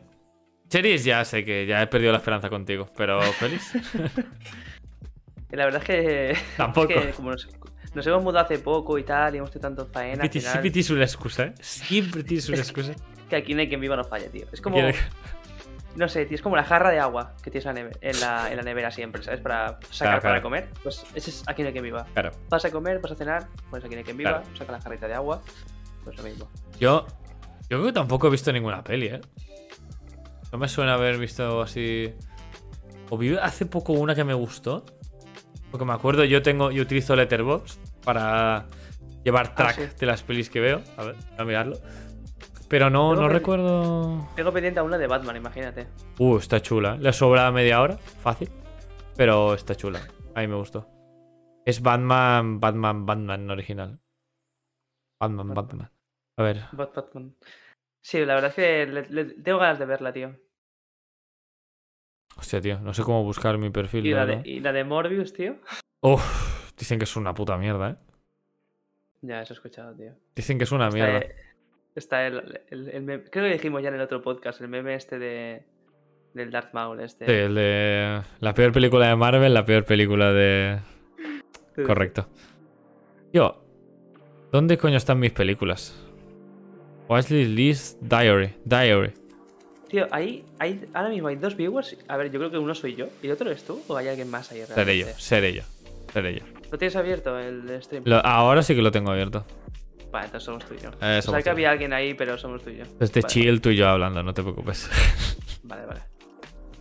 Series ya sé que ya he perdido la esperanza contigo, pero pelis Y la verdad es que. tampoco. es que como nos, nos hemos mudado hace poco y tal, y hemos tenido tanto faena. al Siempre final, siempre tienes una excusa, ¿eh? Siempre tienes una excusa. que aquí no hay quien viva no falle, tío. Es como. Quiere- No sé, tío, es como la jarra de agua que tienes en la en la, nevera siempre, ¿sabes? Para sacar Claro, para claro. comer. Pues ese es aquí no hay quien viva. Claro. Vas a comer, vas a cenar, pues aquí no hay quien viva, Claro. saca la jarrita de agua. Pues lo mismo. Yo, yo creo que tampoco he visto ninguna peli, ¿eh? No me suena haber visto así. O vi hace poco una que me gustó. Porque me acuerdo, yo tengo, yo utilizo Letterboxd para llevar track Ah, sí. de las pelis que veo. A ver, a mirarlo. Pero no, no recuerdo. Tengo pendiente aún la de Batman, imagínate. Uh, está chula. Le sobra media hora, fácil. Pero está chula. A mí me gustó. Es Batman, Batman, Batman original. Batman, Batman. Batman. A ver. Bat- Batman. Sí, la verdad es que le- le- tengo ganas de verla, tío. Hostia, tío. No sé cómo buscar mi perfil. Y la, de, y la de Morbius, tío. Uf, dicen que es una puta mierda, ¿eh? Ya, eso he escuchado, tío. Dicen que es una Está, mierda. eh, está el, el- el meme- Creo que dijimos ya en el otro podcast, el meme este de. Del Darth Maul, este. Sí, el de la peor película de Marvel, la peor película de... Correcto. Tío, ¿dónde coño están mis películas? Wesley Lee's Diary. Diary. Tío, ahí, ahí, ahora mismo hay dos viewers. A ver, yo creo que uno soy yo y el otro eres tú. ¿O hay alguien más ahí realmente? Seré yo, seré yo. Seré yo. ¿Lo tienes abierto el stream? Lo- ahora sí que lo tengo abierto. Vale, entonces somos tú y yo. Eh, Pensaba somos que había alguien ahí, pero somos tú y yo. Vale, chill tú y yo hablando, no te preocupes. Vale, vale.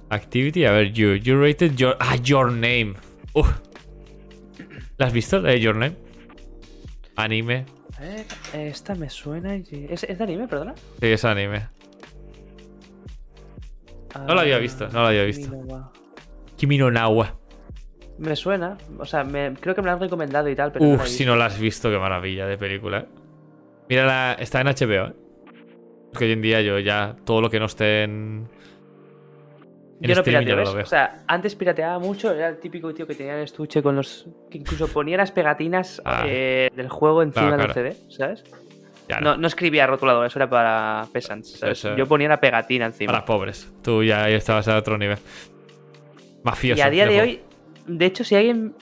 Activity, a ver, you. You rated your. Ah, your name. ¿La has visto? De Your Name. Anime. Ver, esta me suena. y- ¿Es, es de anime, perdona? Sí, es anime. No la había visto, no la había visto. Kimi no wa. Kimi no Nawa. Me suena, o sea, me- creo que me la han recomendado y tal, pero. Uf, si no la has visto, qué maravilla de película. Mírala, está en HBO, ¿eh? Porque hoy en día yo ya todo lo que no esté en. Yo no pirateo, ¿ves? lo. O sea, antes pirateaba mucho, era el típico tío que tenía el estuche con los. que incluso ponía las pegatinas Ah. eh, del juego encima Claro, del. CD, ¿sabes? Ya No, no escribía rotulador, eso era para peasants. ¿sabes? Eso- Yo ponía la pegatina encima. Para pobres. Tú ya, estabas a otro nivel. Mafioso. Y a día de hoy, de hecho, si alguien.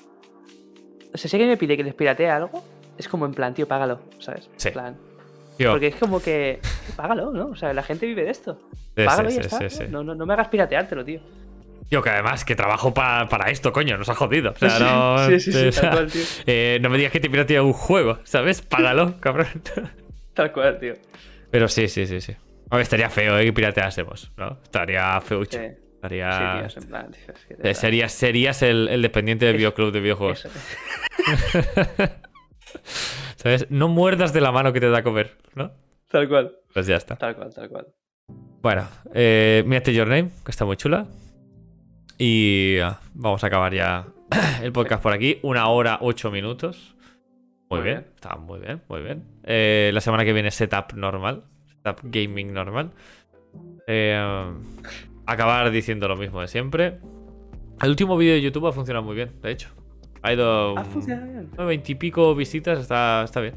O sea, si alguien me pide que les piratee algo, es como en plan, tío, págalo, ¿sabes? Sí. En plan. Tío, Porque es como que. Págalo, ¿no? O sea, la gente vive de esto. sí, Págalo sí, y ya sí, está. sí, sí. ¿no? No, no me hagas pirateártelo, tío. Tío, que además que trabajo pa- para esto, coño, nos ha jodido. O sea, no. sí, sí, sí, o sea, tal cual, tío. eh, no me digas que te piratea un juego, ¿sabes? Págalo, cabrón. Tal cual, tío. Pero sí, sí, sí, sí. A ver, estaría feo, ¿eh? Que pirateásemos, ¿no? Estaría. Sí. Estaría. Sí, tío, plan, tío, de Eh. Serías, serías el, el dependiente del videoclub de videojuegos. ¿Sabes? No muerdas de la mano que te da a comer, ¿no? Tal cual. Pues ya está. Tal cual, tal cual. Bueno, eh, mírate Your Name, que está muy chula. Y ah, vamos a acabar ya el podcast por aquí. Una hora, ocho minutos. Muy, Muy bien. bien. está muy bien, muy bien. Eh, la semana que viene setup normal. Setup gaming normal. Eh, acabar diciendo lo mismo de siempre. El último vídeo de YouTube ha funcionado muy bien, de hecho. Ha ido Ah, un- funciona bien. veintipico visitas, está, está bien.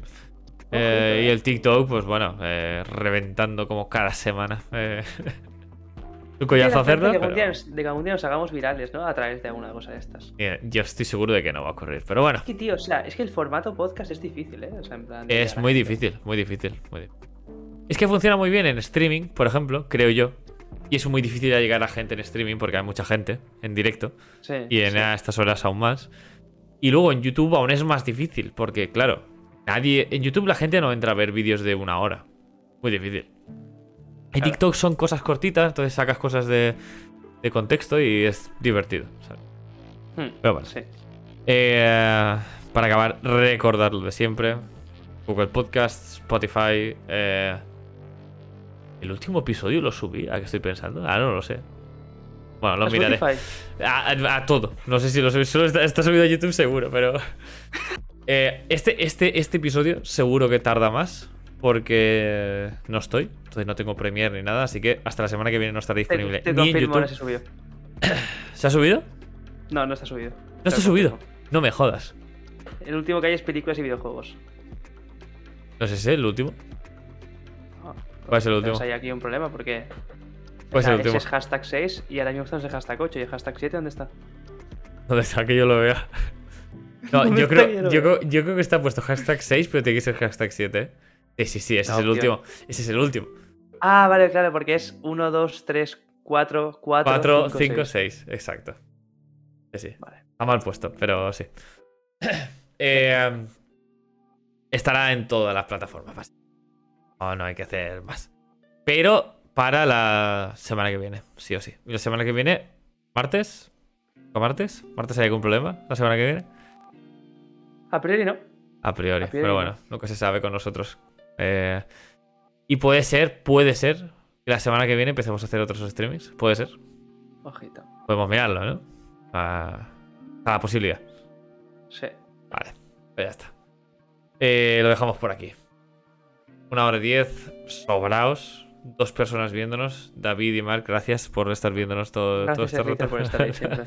Eh, y eh. el TikTok, pues bueno, eh, reventando como cada semana. Eh, un la hacerlo. que pero- nos- de que algún día nos hagamos virales, ¿no? A través de alguna cosa de estas. Mira, yo estoy seguro de que no va a ocurrir. Pero bueno, Es que, tío, o sea, es que el formato podcast es difícil, ¿eh? O sea, en plan. de es muy difícil, muy difícil, muy difícil. Es que funciona muy bien en streaming, por ejemplo, creo yo. Y es muy difícil llegar a gente en streaming porque hay mucha gente en directo. Sí. Y en sí. a estas horas aún más. Y luego en YouTube aún es más difícil, porque claro, nadie. En YouTube la gente no entra a ver vídeos de una hora. Muy difícil. En Claro. TikTok son cosas cortitas, entonces sacas cosas de, de contexto y es divertido. ¿sabes? Hmm, Pero bueno. Sí. Eh, para acabar, recordar lo de siempre: Google Podcast, Spotify, eh, ¿El último episodio lo subí? ¿A qué estoy pensando? Ah, no lo sé. Bueno, lo ¿A miraré. A, a- a todo. No sé si lo subí. Solo está, está subido a YouTube seguro, pero. Eh, este, este, este episodio seguro que tarda más. Porque no estoy. Entonces no tengo Premiere ni nada. Así que hasta la semana que viene no estará disponible. te ni en ahora se YouTube. subió. ¿Se ha subido? No, no está subido. ¿No está subido? No me jodas. El último que hay es películas y videojuegos. No sé si es el último. Ah, ¿Cuál es el último? Pues hay aquí un problema porque. ¿Cuál es el ese último? es hashtag 6 y el año pasado es el hashtag 8 y el hashtag 7 ¿dónde está? ¿Dónde está que yo lo vea? No, ¿Dónde yo creo, que yo yo, creo, yo creo que está puesto hashtag 6, pero tiene que ser hashtag 7. ¿eh? Sí, sí, sí, ese No, es el tío. último. Ese es el último. Ah, vale, claro, porque es 1, 2, 3, 4, 4, 4, 5, 5, 6. 6. Exacto. Sí, sí. Vale. Está mal puesto, pero sí. Eh, estará en todas las plataformas. No, no hay que hacer más. Pero para la semana que viene, sí o sí. Y la semana que viene, martes. ¿O martes? ¿Martes hay algún problema la semana que viene? A priori no. A priori, A priori pero no. bueno, nunca se sabe con nosotros. Eh, y puede ser, puede ser que la semana que viene empecemos a hacer otros streamings. Puede ser. Ojito. Podemos mirarlo, ¿no? A, a la posibilidad. Sí. Vale, pues ya está. Eh, lo dejamos por aquí. Una hora y diez, sobraos. Dos personas viéndonos. David y Mark, gracias por estar viéndonos todo, todo Gracias, este Víctor, rato. por estar ahí siempre.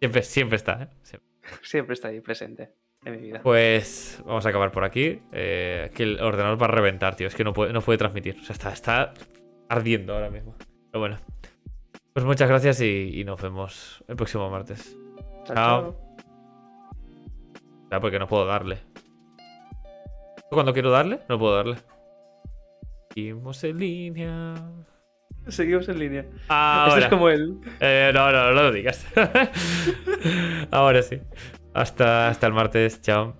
siempre, siempre está, ¿eh? Siempre. Siempre está ahí presente en mi vida. Pues vamos a acabar por aquí. Eh, que el ordenador va a reventar, tío. Es que no puede, no puede transmitir. O sea, está, está ardiendo ahora mismo. Pero bueno. Pues muchas gracias y, y nos vemos el próximo martes. Chao, chao. Ya, porque no puedo darle. Cuando quiero darle, no puedo darle. Seguimos en línea. Seguimos en línea. Ahora. Esto es como el. Eh, no, no, no lo digas. Ahora sí. Hasta, hasta el martes. Chao.